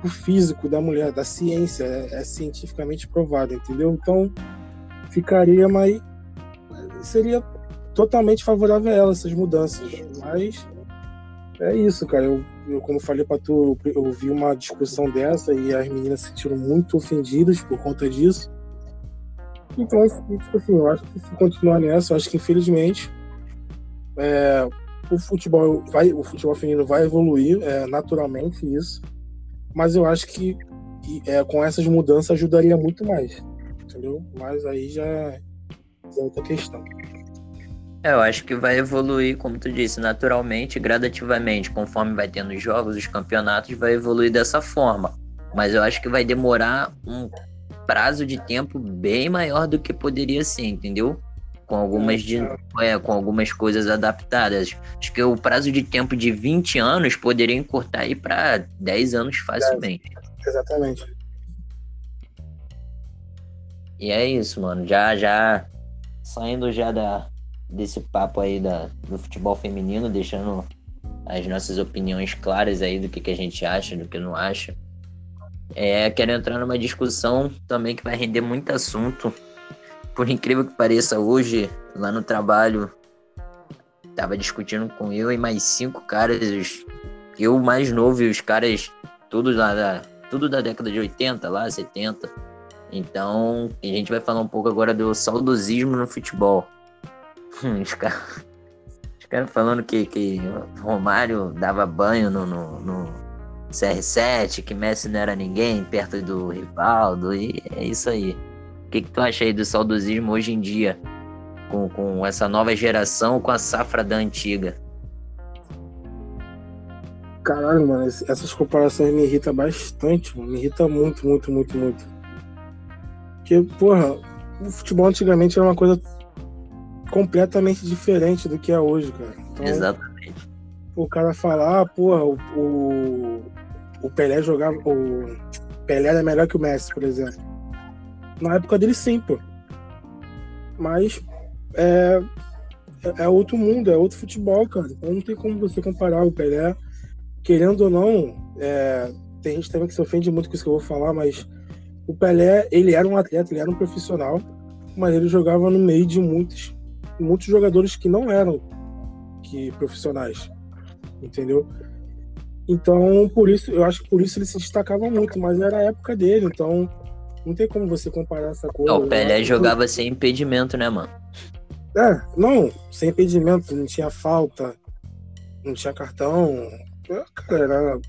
pro físico da mulher, da ciência, é, é cientificamente provado, entendeu? Então, ficaria, mas seria totalmente favorável a ela, essas mudanças. Mas é isso, cara. Eu, eu como falei para tu, eu vi uma discussão dessa e as meninas se sentiram muito ofendidas por conta disso. Então, tipo assim, eu acho que se continuar nessa, eu acho que infelizmente é, o futebol vai, o futebol feminino vai evoluir é, naturalmente isso, mas eu acho que é, com essas mudanças ajudaria muito mais, entendeu? Mas aí já, é outra questão. É, eu acho que vai evoluir, como tu disse, naturalmente, gradativamente, conforme vai tendo os jogos, os campeonatos, vai evoluir dessa forma. Mas eu acho que vai demorar um prazo de tempo bem maior do que poderia ser, entendeu? Com algumas, de, é, com algumas coisas adaptadas. Acho que o prazo de tempo de 20 anos poderia encurtar aí para 10 anos facilmente. Exatamente. E é isso, mano. Já, já saindo já da, desse papo aí da, do futebol feminino, deixando as nossas opiniões claras aí do que, que a gente acha, do que não acha. É, quero entrar numa discussão também que vai render muito assunto. Por incrível que pareça, hoje, lá no trabalho, tava discutindo com eu e mais cinco caras, os, eu mais novo e os caras todos lá da, tudo da década de 80, lá, 70. Então, a gente vai falar um pouco agora do saudosismo no futebol. [LAUGHS] Os caras cara falando que, que Romário dava banho no, no, no, CR7, que Messi não era ninguém perto do Rivaldo, e é isso aí. O que, que tu acha aí do saudosismo hoje em dia, com, com essa nova geração, com a safra da antiga? Caralho, mano, essas comparações me irritam bastante, mano. me irrita muito, muito, muito, muito. Porque, porra, o futebol antigamente era uma coisa completamente diferente do que é hoje, cara. Então, Exatamente. O cara falar, ah, porra, o, o, o, Pelé jogava. O Pelé era melhor que o Messi, por exemplo. Na época dele, sim, pô. Mas é, é, é outro mundo, é outro futebol, cara. Então não tem como você comparar o Pelé. Querendo ou não, é, tem gente também que se ofende muito com isso que eu vou falar, mas o Pelé, ele era um atleta, ele era um profissional, mas ele jogava no meio de muitos muitos jogadores que não eram que profissionais, entendeu? Então, por isso, eu acho que por isso ele se destacava muito, mas era a época dele, então não tem como você comparar essa coisa. O Pelé né? jogava sem impedimento, né, mano? É, não, sem impedimento, não tinha falta, não tinha cartão. É, cara, era,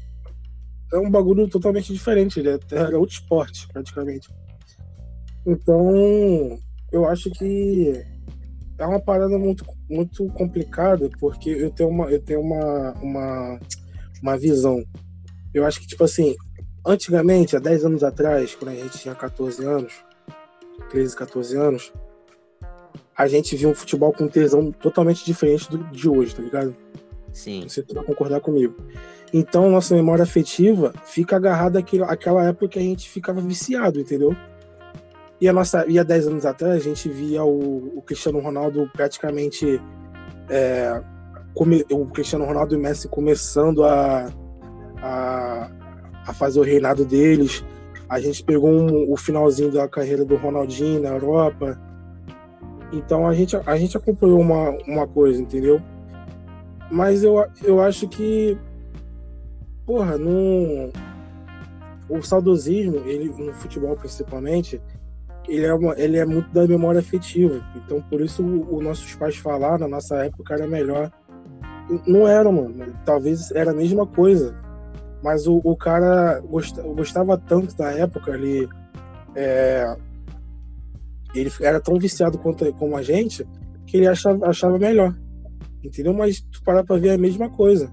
era um bagulho totalmente diferente, era outro esporte, praticamente. Então, eu acho que é uma parada muito, muito complicada, porque eu tenho uma, eu tenho uma, uma, uma visão. Eu acho que, tipo assim, antigamente, há 10 anos atrás, quando a gente tinha 14 anos, 13, 14 anos, a gente via um futebol com tesão totalmente diferente do, de hoje, tá ligado? Sim. Você vai concordar comigo. Então, nossa memória afetiva fica agarrada àquela, àquela época que a gente ficava viciado, entendeu? E a nossa, e há 10 anos atrás a gente via o, o Cristiano Ronaldo praticamente é, come, o Cristiano Ronaldo e o Messi começando a, a, a fazer o reinado deles. A gente pegou um, o finalzinho da carreira do Ronaldinho na Europa. Então a gente, a gente acompanhou uma, uma coisa, entendeu? Mas eu, eu acho que, porra, no, o saudosismo, ele, no futebol principalmente, ele é, uma, ele é muito da memória afetiva. Então, por isso, os nossos pais falaram, na nossa época era melhor. Não era, mano. Talvez era a mesma coisa. Mas o, o cara gostava, gostava tanto da época, ele, é, ele era tão viciado quanto, como a gente, que ele achava, achava melhor. Entendeu? Mas tu parar pra ver é a mesma coisa.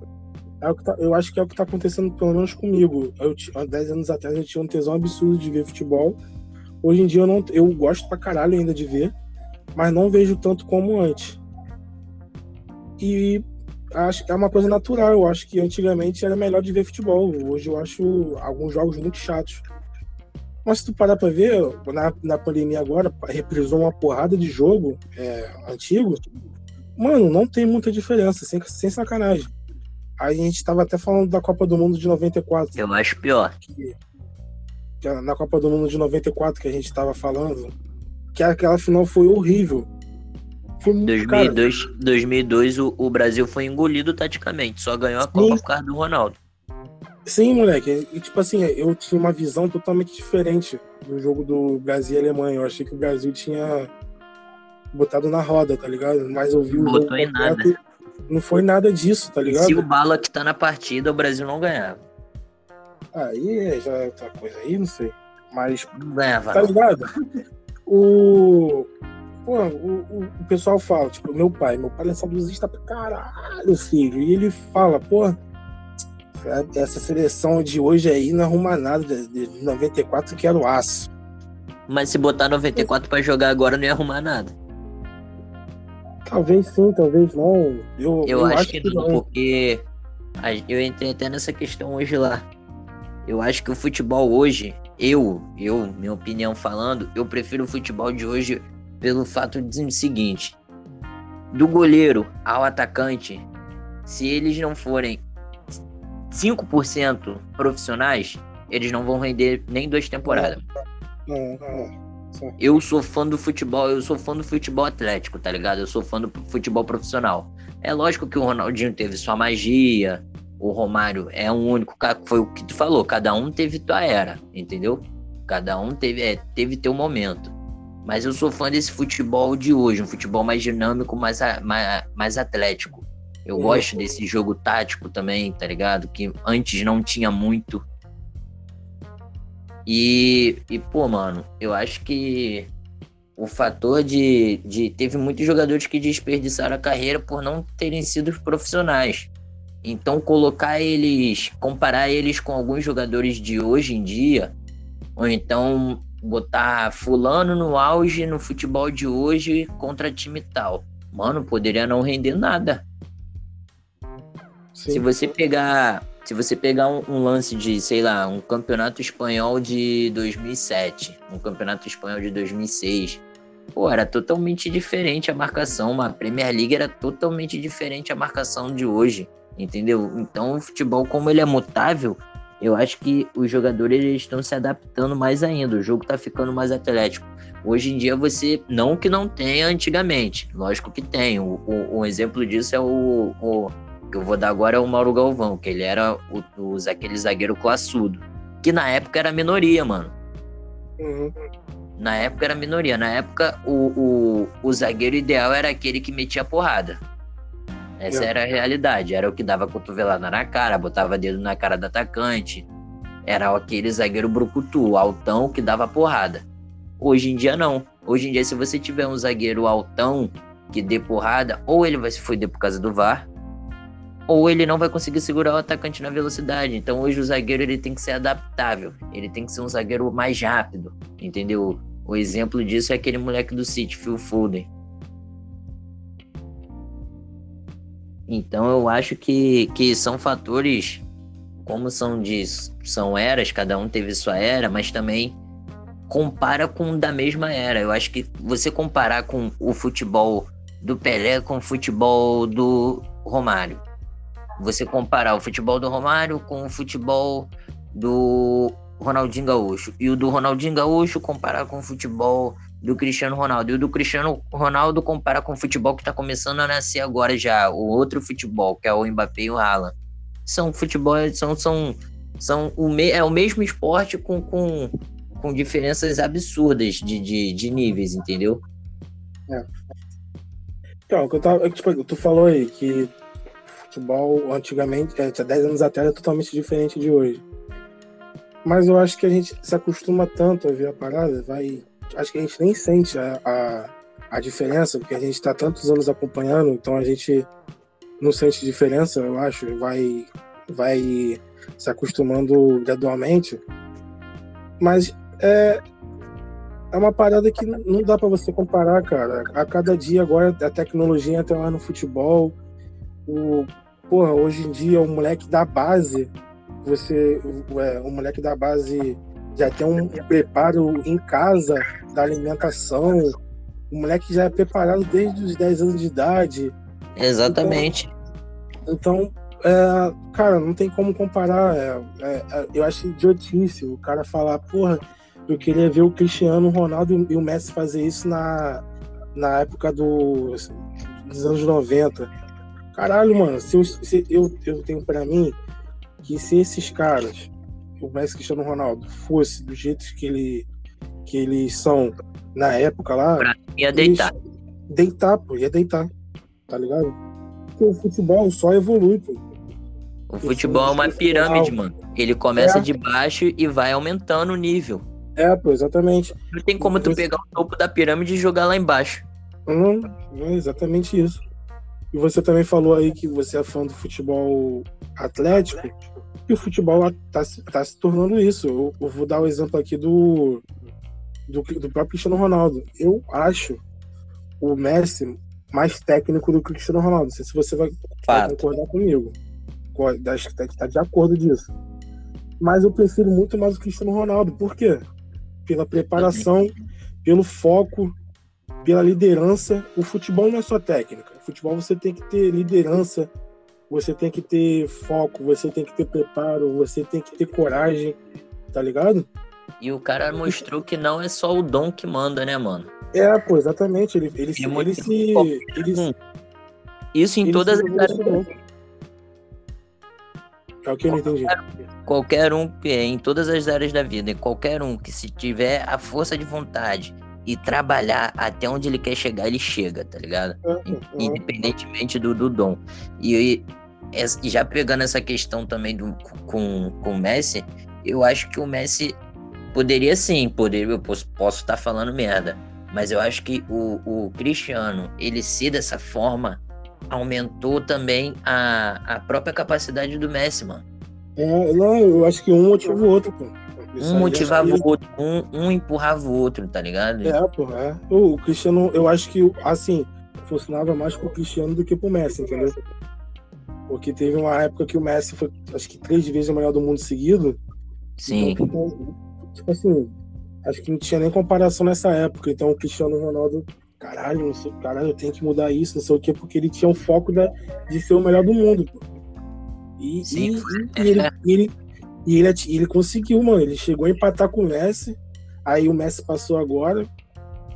É tá, eu acho que é o que tá acontecendo, pelo menos comigo. Eu, há 10 anos atrás eu tinha um tesão absurdo de ver futebol Hoje em dia eu não eu gosto pra caralho ainda de ver, mas não vejo tanto como antes. E acho que é uma coisa natural. Eu acho que antigamente era melhor de ver futebol. Hoje eu acho alguns jogos muito chatos. Mas se tu parar pra ver, na, na pandemia agora, reprisou uma porrada de jogo é, antigo. Mano, não tem muita diferença, sem, sem sacanagem. A gente tava até falando da Copa do Mundo de 94. Eu acho pior. Que na Copa do Mundo de 94 que a gente tava falando, que aquela final foi horrível. Foi, 2002, cara, 2002 o, o Brasil foi engolido taticamente, só ganhou a Copa sim. por causa do Ronaldo. Sim, moleque. E, tipo assim, eu tinha uma visão totalmente diferente do jogo do Brasil e Alemanha. Eu achei que o Brasil tinha botado na roda, tá ligado? Mas eu vi o Botou jogo em nada. Não foi nada disso, tá ligado? E se o Bala que tá na partida, o Brasil não ganhava. Aí já é outra coisa aí, não sei. Mas. Ganhava. Tá ligado? o. Pô, o, o, pessoal fala, tipo, meu pai, meu pai é saudosista pra caralho, filho. E ele fala, pô, essa seleção de hoje aí não arruma nada de, 94 que era o aço. Mas se botar 94 para jogar agora não ia arrumar nada. Talvez sim, talvez não. Eu, eu, eu acho, acho, que, que não, não, porque eu entrei até nessa questão hoje lá. Eu acho que o futebol hoje, eu, eu, minha opinião falando, eu prefiro o futebol de hoje pelo fato de seguinte: do goleiro ao atacante, se eles não forem 5% profissionais, eles não vão render nem duas temporadas. Não, não. Eu sou fã do futebol, eu sou fã do futebol atlético, tá ligado? Eu sou fã do futebol profissional. É lógico que o Ronaldinho teve sua magia, o Romário é um único, foi o que tu falou, cada um teve tua era, entendeu? Cada um teve, é, teve teu momento. Mas eu sou fã desse futebol de hoje, um futebol mais dinâmico, mais, mais, mais atlético. Eu gosto desse jogo tático também, tá ligado? Que antes não tinha muito. E, e pô, mano, eu acho que o fator de, de. Teve muitos jogadores que desperdiçaram a carreira por não terem sido profissionais. Então, colocar eles. Comparar eles com alguns jogadores de hoje em dia. Ou então botar Fulano no auge no futebol de hoje contra time tal. Mano, poderia não render nada. Sim. Se você pegar, se você pegar um, um, lance de, sei lá, um campeonato espanhol de 2007, um campeonato espanhol de 2006, pô, era totalmente diferente a marcação. Uma Premier League era totalmente diferente a marcação de hoje, entendeu? Então, o futebol, como ele é mutável, eu acho que os jogadores eles estão se adaptando mais ainda. O jogo está ficando mais atlético. Hoje em dia você, não que não tenha antigamente, lógico que tem. O, o, um exemplo disso é o, o que eu vou dar agora é o Mauro Galvão, que ele era o, o, aquele zagueiro classudo. Que na época era minoria, mano. Uhum. Na época era minoria. Na época, o, o, o zagueiro ideal era aquele que metia porrada. Essa era a realidade. Era o que dava cotovelada na cara, botava dedo na cara do atacante. Era aquele zagueiro brucutu, altão, que dava porrada. Hoje em dia, não. Hoje em dia, se você tiver um zagueiro altão que dê porrada, ou ele vai se fuder por causa do VAR, ou ele não vai conseguir segurar o atacante na velocidade. Então hoje o zagueiro ele tem que ser adaptável, ele tem que ser um zagueiro mais rápido, entendeu? O exemplo disso é aquele moleque do City, Phil Foden. Então eu acho que, que são fatores, como são de são eras, cada um teve sua era, mas também compara com da mesma era. Eu acho que você comparar com o futebol do Pelé com o futebol do Romário você comparar o futebol do Romário com o futebol do Ronaldinho Gaúcho e o do Ronaldinho Gaúcho comparar com o futebol do Cristiano Ronaldo e o do Cristiano Ronaldo comparar com o futebol que está começando a nascer agora já, o outro futebol que é o Mbappé e o Haaland. São futebol, são são são o me, é o mesmo esporte com, com, com diferenças absurdas de, de, de níveis, entendeu? É. Então, eu tava, tipo, tu falou aí que futebol antigamente, é, 10 anos atrás, é totalmente diferente de hoje. Mas eu acho que a gente se acostuma tanto a ver a parada, vai. Acho que a gente nem sente a, a, a diferença, porque a gente está tantos anos acompanhando, então a gente não sente diferença, eu acho, vai, vai se acostumando gradualmente. Mas é, é uma parada que não dá para você comparar, cara. A cada dia agora a tecnologia entra lá no futebol, o, porra, hoje em dia o moleque da base, você, é, o moleque da base já tem um preparo em casa da alimentação. O moleque já é preparado desde os 10 anos de idade. Exatamente. Então, então é, cara, não tem como comparar. É, é, é, eu acho idiotice o cara falar, porra, eu queria ver o Cristiano Ronaldo e o Messi fazer isso na, na época do, dos anos 90. Caralho, mano, se eu, se eu, eu tenho para mim que se esses caras, o Messi Cristiano Ronaldo, fosse do jeito que, ele, que eles são na época lá. Pra ia deitar. Deitar, pô, ia deitar. Tá ligado? Porque o futebol só evolui, pô. O futebol é uma pirâmide, mano. Ele começa é. de baixo e vai aumentando o nível. É, pô, exatamente. Não tem como tu pegar o topo da pirâmide e jogar lá embaixo. Não, é exatamente isso. E você também falou aí que você é fã do futebol atlético. E o futebol está tá se tornando isso. Eu, eu, vou dar o um exemplo aqui do, do, do próprio Cristiano Ronaldo. Eu acho o Messi mais técnico do que o Cristiano Ronaldo. Não sei se você vai, vai concordar comigo. Acho que está de acordo disso. Mas eu prefiro muito mais o Cristiano Ronaldo. Por quê? pela preparação, pelo foco, pela liderança. O futebol não é só técnica. O futebol você tem que ter liderança, você tem que ter foco, você tem que ter preparo, você tem que ter coragem, tá ligado? E o cara mostrou que não é só o dom que manda, né, mano? É, pô, exatamente. Ele, ele, ele, ele se. Ele, Isso em todas as áreas. É o que eu não entendi. Qualquer um, em todas as áreas da vida, qualquer um que se tiver a força de vontade e trabalhar até onde ele quer chegar, ele chega, tá ligado? Uhum. Independentemente do, do dom. E, e, já pegando essa questão também do, com, com o Messi, eu acho que o Messi poderia sim, poderia, eu posso, posso estar falando merda, mas eu acho que o, o Cristiano, ele ser dessa forma, aumentou também a, a própria capacidade do Messi, mano. É, não, eu acho que um motiva o outro, pô. Isso um motivava o outro, um, um empurrava o outro, tá ligado? É, pô, é. O Cristiano, eu acho que, assim, funcionava mais pro Cristiano do que pro Messi, entendeu? Porque teve uma época que o Messi foi, acho que três vezes o melhor do mundo seguido. Sim. Então, tipo assim, acho que não tinha nem comparação nessa época. Então o Cristiano Ronaldo caralho, não sei, caralho, eu tenho que mudar isso, não sei o quê, porque ele tinha o foco da, de ser o melhor do mundo. Pô. E, Sim, e, e, ele, ele, e ele, ele conseguiu, mano. Ele chegou a empatar com o Messi. Aí o Messi passou agora,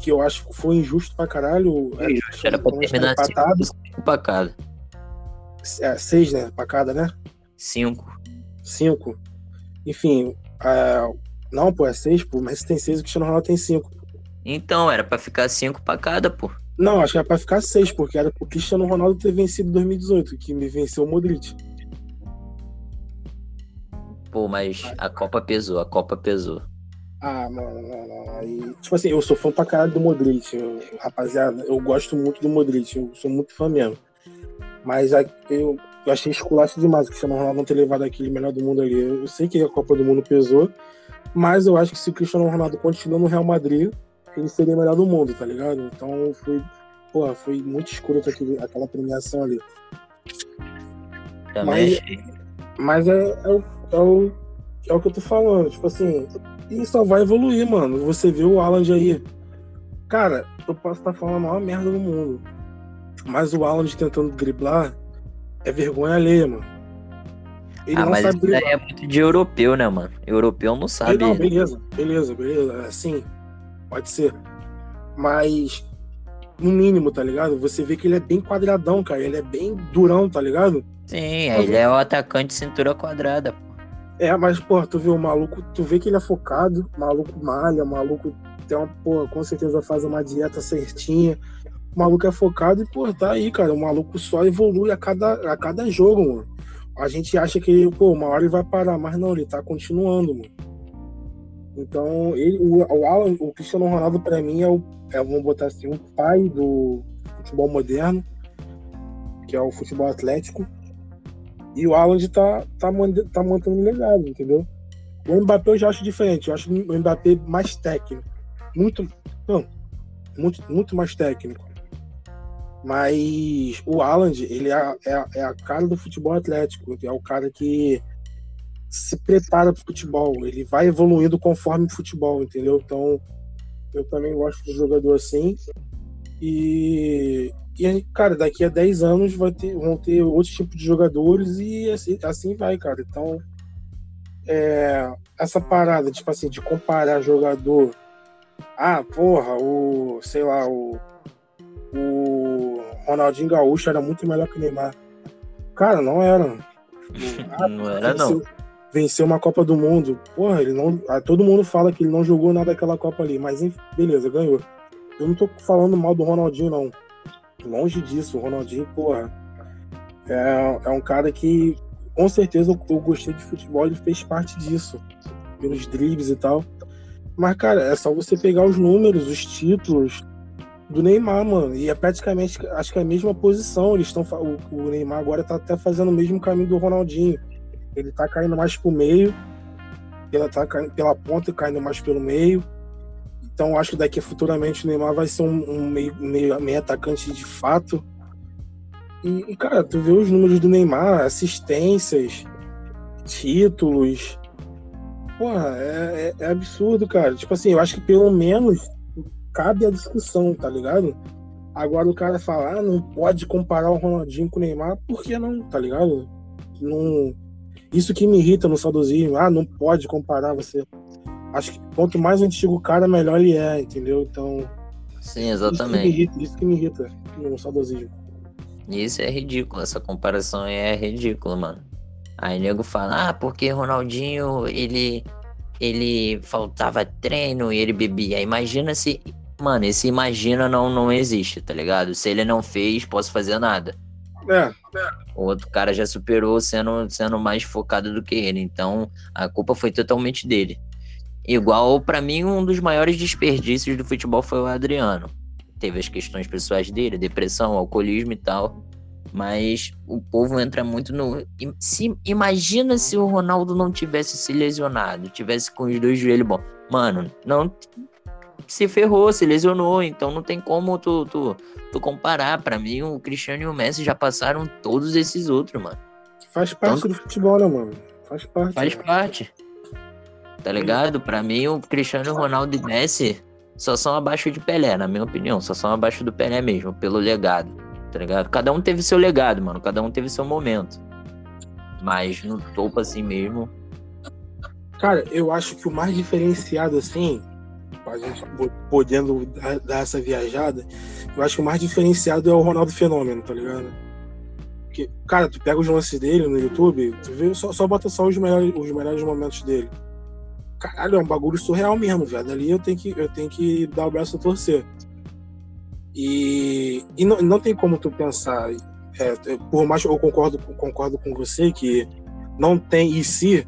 que eu acho que foi injusto pra caralho. Foi injusto, era pra terminar empatado. cinco pra cada. É, seis, né? Pra cada, né? Cinco. Cinco. Enfim, uh, não, pô, é seis, pô. O Messi tem seis e o Cristiano Ronaldo tem cinco. Então, era pra ficar cinco pra cada, pô. Não, acho que era pra ficar seis, porque era pro Cristiano Ronaldo ter vencido 2018, que me venceu o Modric. Pô, mas a Copa pesou, a Copa pesou. Ah, mano, não, não. Aí, tipo assim, eu sou fã pra caralho do Modric. Eu, rapaziada, eu gosto muito do Modric, eu sou muito fã mesmo. Mas eu, eu achei esculacho demais o Cristiano Ronaldo não ter levado aquele melhor do mundo ali. Eu sei que a Copa do Mundo pesou, mas eu acho que se o Cristiano Ronaldo continua no Real Madrid, ele seria o melhor do mundo, tá ligado? Então foi, porra, foi muito escuro aquela premiação ali. Também mas, mas é, é, o, é, o, é que eu tô falando, tipo assim, e só vai evoluir, mano. Você vê o Alan aí. Cara, eu posso estar tá falando a maior merda do mundo. Mas o Alan tentando driblar é vergonha alheia, mano. Ele ah, mas isso é muito de europeu, né, mano? Europeu não sabe. Não, beleza, beleza, beleza. Assim, pode ser. Mas, no mínimo, tá ligado? Você vê que ele é bem quadradão, cara. Ele é bem durão, tá ligado? Sim, mas, ele é o atacante cintura quadrada, pô. É, mas, pô, tu vê o maluco, tu vê que ele é focado, maluco malha, maluco tem uma, pô, com certeza faz uma dieta certinha. O maluco é focado e, pô, tá aí, cara. O maluco só evolui a cada, a cada jogo, mano. A gente acha que, pô, uma hora ele vai parar, mas não, ele tá continuando, mano. Então, ele, o, o, Alan, o Cristiano Ronaldo, para mim, é o, é, vamos botar assim, o pai do futebol moderno, que é o futebol atlético. E o Alan tá, tá, tá mantendo legado, entendeu? O Mbappé eu já acho diferente. Eu acho o Mbappé mais técnico. Muito, não, muito, muito mais técnico. Mas o Alan, ele é, é, é, a cara do futebol atlético. É o cara que se prepara para o futebol, ele vai evoluindo conforme o futebol, entendeu? Então, eu também gosto de jogador assim. E, e cara, daqui a 10 anos vai ter, vão ter outro tipo de jogadores e assim, assim vai, cara. Então, é, essa parada, tipo assim, de comparar jogador. Ah, porra, o. sei lá, o. O Ronaldinho Gaúcho era muito melhor que o Neymar. Cara, não era. [LAUGHS] Ah, não era, venceu, não. Venceu uma Copa do Mundo. Porra, ele não. Ah, todo mundo fala que ele não jogou nada daquela Copa ali, mas beleza, ganhou. Eu não tô falando mal do Ronaldinho, não. Longe disso, o Ronaldinho, porra. É, é um cara que com certeza eu gostei de futebol, ele fez parte disso, pelos dribles e tal. Mas, cara, é só você pegar os números, os títulos do Neymar, mano. E é praticamente, acho que é a mesma posição. Eles estão. O, o Neymar agora tá até fazendo o mesmo caminho do Ronaldinho. Ele tá caindo mais pro meio, ele tá caindo pela ponta e caindo mais pelo meio. Então acho que daqui futuramente o Neymar vai ser um, um meio, meio, meio atacante de fato. E, e, cara, tu vê os números do Neymar, assistências, títulos. Porra, é, é, é, absurdo, cara. Tipo assim, eu acho que pelo menos cabe a discussão, tá ligado? Agora o cara falar, ah, não pode comparar o Ronaldinho com o Neymar, por que não, tá ligado? Não... Isso que me irrita no saudosismo, ah, não pode comparar você. Acho que quanto mais antigo o cara, melhor ele é, entendeu? Então. Sim, exatamente. Isso que me irrita, isso que me irrita no saudosismo. Isso é ridículo, essa comparação é ridícula, mano. Aí nego fala, ah, porque Ronaldinho, ele, ele faltava treino e ele bebia. Imagina se. Mano, esse imagina não, não existe, tá ligado? Se ele não fez, posso fazer nada. É. O outro cara já superou sendo, sendo mais focado do que ele. Então, a culpa foi totalmente dele. Igual, para mim, um dos maiores desperdícios do futebol foi o Adriano teve as questões pessoais dele, depressão, alcoolismo e tal. Mas o povo entra muito no. Se, imagina se o Ronaldo não tivesse se lesionado, tivesse com os dois joelhos bons. Mano, não se ferrou, se lesionou, então não tem como tu, tu, tu comparar. Para mim, o Cristiano e o Messi já passaram todos esses outros, mano. Faz parte então, do futebol, né, mano? Faz parte. Faz né? parte. Tá ligado? Para mim, o Cristiano Ronaldo e Messi só são abaixo de Pelé, na minha opinião. Só são abaixo do Pelé mesmo, pelo legado. Tá ligado? Cada um teve seu legado, mano. Cada um teve seu momento. Mas no topo assim mesmo. Cara, eu acho que o mais diferenciado, assim, a gente podendo dar essa viajada, eu acho que o mais diferenciado é o Ronaldo Fenômeno, tá ligado? Porque, cara, tu pega os lances dele no YouTube, tu vê, só, só bota só os melhores, os melhores momentos dele caralho, é um bagulho surreal mesmo, velho. Ali eu tenho que, eu tenho que dar o braço a torcer. E, e não, não tem como tu pensar, é, por mais eu concordo, concordo com você que não tem e se,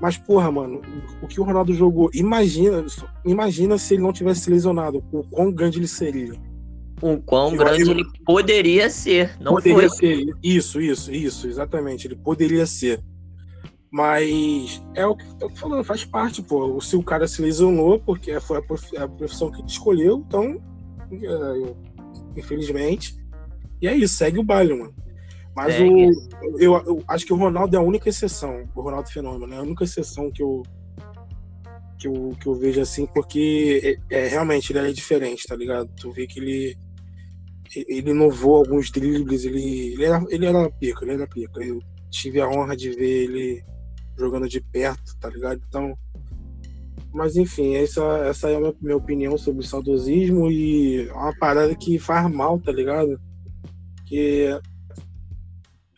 mas porra, mano, o que o Ronaldo jogou, imagina, imagina se ele não tivesse lesionado, o quão grande ele seria. O quão grande ele poderia ser, não poderia foi. ser. Isso, isso, isso, exatamente. Ele poderia ser. Mas é o que eu tô falando, faz parte, pô. Se o cara se lesionou, porque foi a profissão que ele escolheu, então, é, infelizmente. E é isso, segue o baile, mano. Mas o, eu, eu, acho que o Ronaldo é a única exceção, o Ronaldo Fenômeno, é a única exceção que eu, que eu, que eu vejo assim, porque é, é, realmente ele é diferente, tá ligado? Tu vê que ele ele inovou alguns dribles, ele, ele, era, ele era pica, ele era pica. Eu tive a honra de ver ele jogando de perto, tá ligado? Então. Mas enfim, essa, essa é a minha, opinião sobre o saudosismo e é uma parada que faz mal, tá ligado? Que.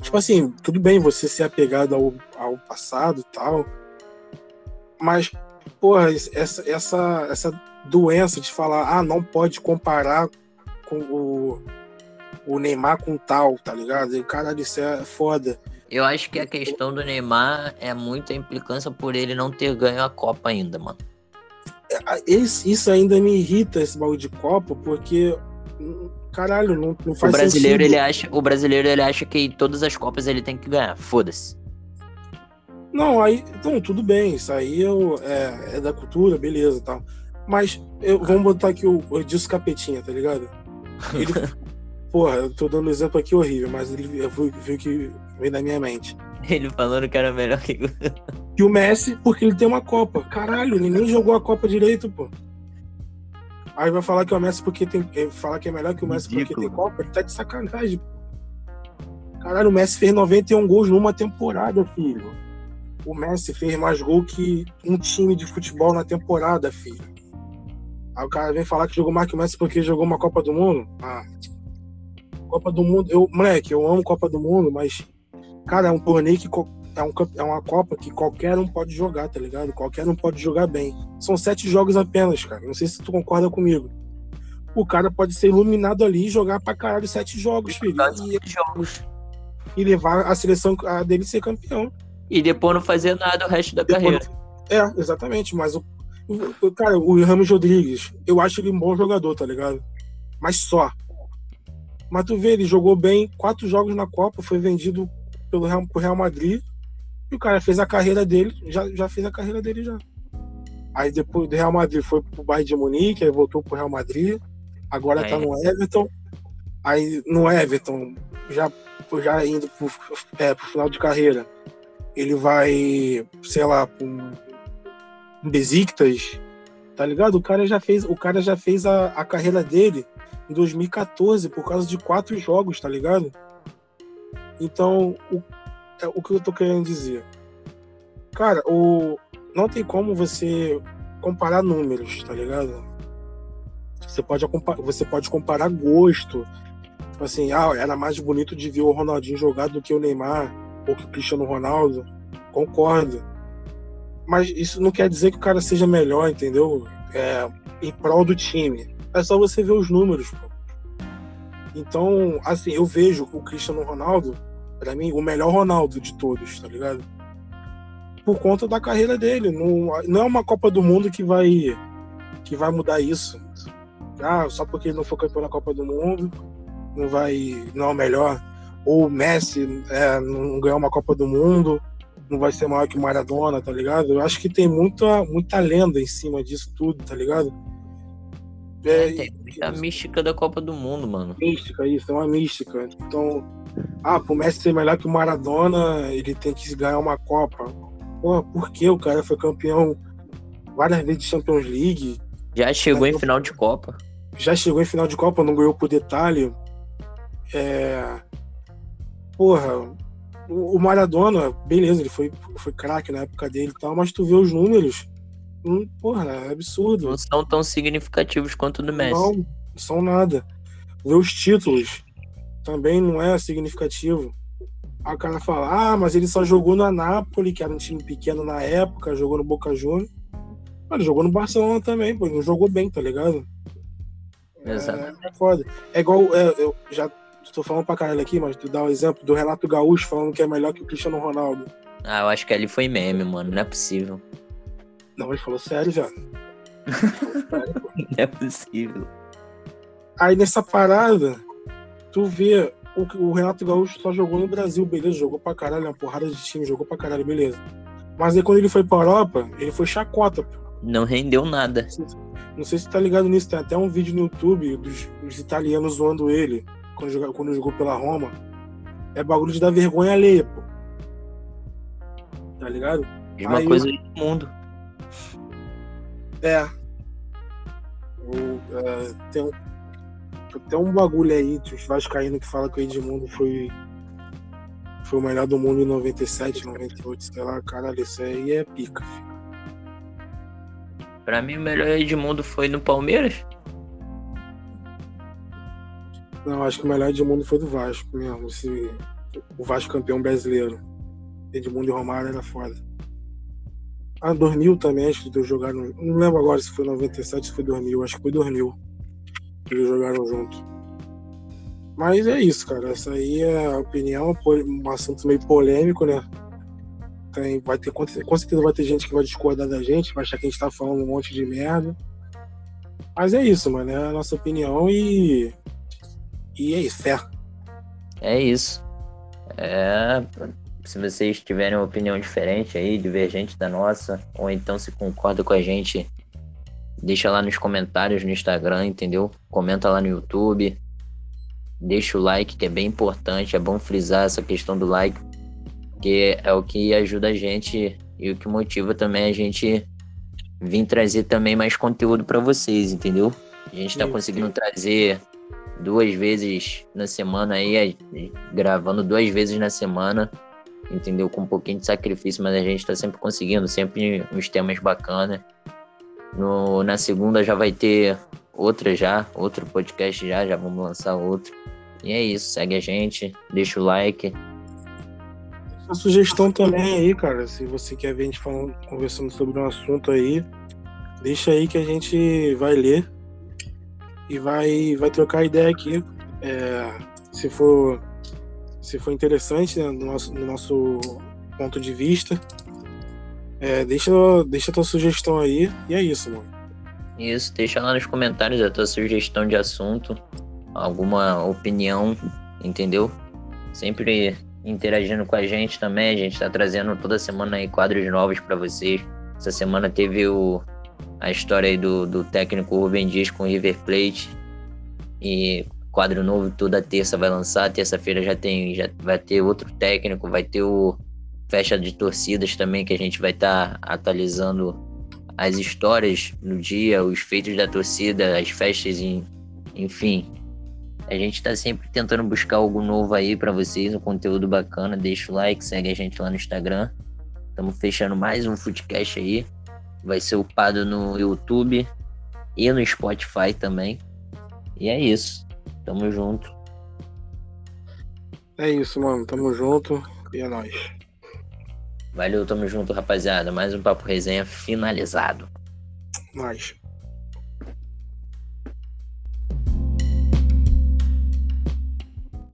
Tipo assim, tudo bem você ser apegado ao, ao passado e tal. Mas, porra, essa, essa, essa doença de falar, ah, não pode comparar com o, o Neymar com tal, tá ligado? E, caralho, isso é foda. Eu acho que a questão do Neymar é muita implicância por ele não ter ganho a Copa ainda, mano. É, esse, isso ainda me irrita, esse bagulho de Copa, porque. Caralho, não, não faz o brasileiro, sentido. Ele acha, o brasileiro ele acha que todas as Copas ele tem que ganhar. Foda-se. Não, aí. Então, tudo bem. Isso aí eu, é, é da cultura, beleza tal. Mas eu, vamos botar aqui o, o Edilson Capetinha, tá ligado? [LAUGHS] Ele, porra, eu tô dando um exemplo aqui horrível, mas ele viu que vem na minha mente. Ele falando que era melhor que. que o Messi, porque ele tem uma Copa. Caralho, ele nem jogou a Copa direito, pô. Aí vai falar que o Messi porque tem. Eh, falar que é melhor que o Messi Ridículo. porque tem Copa, ele tá de sacanagem, pô. Caralho, o Messi fez 91 gols numa temporada, filho. O Messi fez mais gol que um time de futebol na temporada, filho. Aí o cara vem falar que jogou mais que o Messi porque jogou uma Copa do Mundo. Ah. Copa do Mundo, eu, moleque, eu amo Copa do Mundo, mas, cara, é um torneio que é, um, é uma Copa que qualquer um pode jogar, tá ligado? Qualquer um pode jogar bem. São sete jogos apenas, cara. Não sei se tu concorda comigo. O cara pode ser iluminado ali e jogar pra caralho sete jogos, filho. E, jogos. e levar a seleção a dele ser campeão. E depois não fazer nada o resto da depois carreira. Não... É, exatamente. Mas o, o, cara, o Ramos Rodrigues, eu acho ele um bom jogador, tá ligado? Mas só. Mas tu vê, ele jogou bem quatro jogos na Copa, foi vendido pelo Real, pro Real Madrid. E o cara fez a carreira dele, já, já fez a carreira dele já. Aí depois do Real Madrid foi pro Bayern de Munique, aí voltou pro Real Madrid. Agora tá é. tá no Everton. Aí no Everton, já, já indo pro, é, pro final de carreira, ele vai, sei lá, pro um Besiktas, tá ligado? O cara já fez, o cara já fez a, a carreira dele em 2014 por causa de quatro jogos, tá ligado? Então, o, é o que eu tô querendo dizer. Cara, o, não tem como você comparar números, tá ligado? Você pode, você pode comparar gosto. Tipo assim, ah, era mais bonito de ver o Ronaldinho jogar do que o Neymar ou que o Cristiano Ronaldo. Concordo. Mas isso não quer dizer que o cara seja melhor, entendeu? É, em prol do time. É só você ver os números, pô. Então, assim, eu vejo o Cristiano Ronaldo, para mim, o melhor Ronaldo de todos, tá ligado? Por conta da carreira dele. Não, não é uma Copa do Mundo que vai, que vai mudar isso. Ah, só porque ele não foi campeão na Copa do Mundo, não vai. não é o melhor. Ou o Messi é, não ganhou uma Copa do Mundo, não vai ser maior que o Maradona, tá ligado? Eu acho que tem muita, muita lenda em cima disso tudo, tá ligado? É, tem a mística da Copa do Mundo, mano. Mística, isso, é uma mística. Então, ah, pro Messi ser melhor que o Maradona, ele tem que ganhar uma Copa. Pô, por que o cara foi campeão várias vezes de Champions League? Já chegou em final de Copa. Já chegou em final de Copa, não ganhou por detalhe. É... Porra, o Maradona, beleza, ele foi, foi craque na época dele e tal, mas tu vê os números, hum, porra, é absurdo. Não são tão significativos quanto o do Messi. Não, não são nada. Ver os títulos também não é significativo. Aí o cara fala, ah, mas ele só jogou na Napoli, que era um time pequeno na época, jogou no Boca Juniors. Ele jogou no Barcelona também, pô, não jogou bem, tá ligado? Exato. É, é foda. É igual, é, eu já tô falando pra caralho aqui, mas tu dá o exemplo do Renato Gaúcho falando que é melhor que o Cristiano Ronaldo. Ah, eu acho que ali foi meme, mano. Não é possível. Não, ele falou sério já. não [LAUGHS] é possível. Aí nessa parada, tu vê o, o Renato Gaúcho só jogou no Brasil, beleza, jogou pra caralho, uma porrada de time, jogou pra caralho, beleza. Mas aí quando ele foi pra Europa, ele foi chacota. Não rendeu nada. Não sei, não sei se tá ligado nisso, tem até um vídeo no YouTube dos, dos italianos zoando ele quando jogou, quando jogou pela Roma, é bagulho de dar vergonha alheia, pô. Tá ligado? É uma Aí, coisa do mundo. É. O, é, tem, um, tem um bagulho aí dos Vascaíno que fala que o Edmundo foi foi o melhor do mundo em 97, 98, sei lá, caralho, isso aí é pica. Filho. Pra mim, o melhor Edmundo foi no Palmeiras. Não, acho que o melhor Edmundo foi do Vasco mesmo. Esse, o Vasco campeão brasileiro. Edmundo e Romário era foda. Ah, 2000 também, acho que eles jogaram. Não lembro agora se foi 97, se foi 2000. Acho que foi 2000 que eles jogaram junto. Mas é isso, cara. Essa aí é a opinião, um assunto meio polêmico, né? Tem, vai ter, com certeza vai ter gente que vai discordar da gente, vai achar que a gente tá falando um monte de merda. Mas é isso, mano. É a nossa opinião e e é isso, fé. É isso. É... Se vocês tiverem uma opinião diferente aí, divergente da nossa, ou então se concorda com a gente, deixa lá nos comentários no Instagram, entendeu? Comenta lá no YouTube. Deixa o like, que é bem importante. É bom frisar essa questão do like. porque é o que ajuda a gente e o que motiva também a gente vir trazer também mais conteúdo para vocês, entendeu? A gente está conseguindo trazer duas vezes na semana aí, gravando duas vezes na semana, entendeu? Com um pouquinho de sacrifício, mas a gente está sempre conseguindo, sempre uns temas bacanas. No, na segunda já vai ter outra já, outro podcast já, já vamos lançar outro. E é isso, segue a gente, deixa o like. A sugestão também aí, cara, se você quer ver a gente falando, conversando sobre um assunto aí, deixa aí que a gente vai ler e vai, vai trocar ideia aqui. É, se for se for interessante né, no, nosso, no nosso ponto de vista, é, deixa, deixa a tua sugestão aí e é isso, mano. Isso, deixa lá nos comentários a tua sugestão de assunto, alguma opinião, entendeu? Sempre interagindo com a gente também, a gente tá trazendo toda semana aí quadros novos para vocês. Essa semana teve o, a história aí do, do técnico Rubem Dias com o River Plate. E quadro novo toda terça vai lançar. Terça-feira já tem, já vai ter outro técnico, vai ter o festa de torcidas também que a gente vai estar tá atualizando as histórias no dia, os feitos da torcida, as festas, em, enfim. A gente está sempre tentando buscar algo novo aí para vocês, um conteúdo bacana. Deixa o like, segue a gente lá no Instagram. Estamos fechando mais um Footcast aí vai ser upado no YouTube e no Spotify também. E é isso. Tamo junto. É isso, mano. Tamo junto e é nóis. Valeu, tamo junto, rapaziada. Mais um Papo Resenha finalizado. Nóis.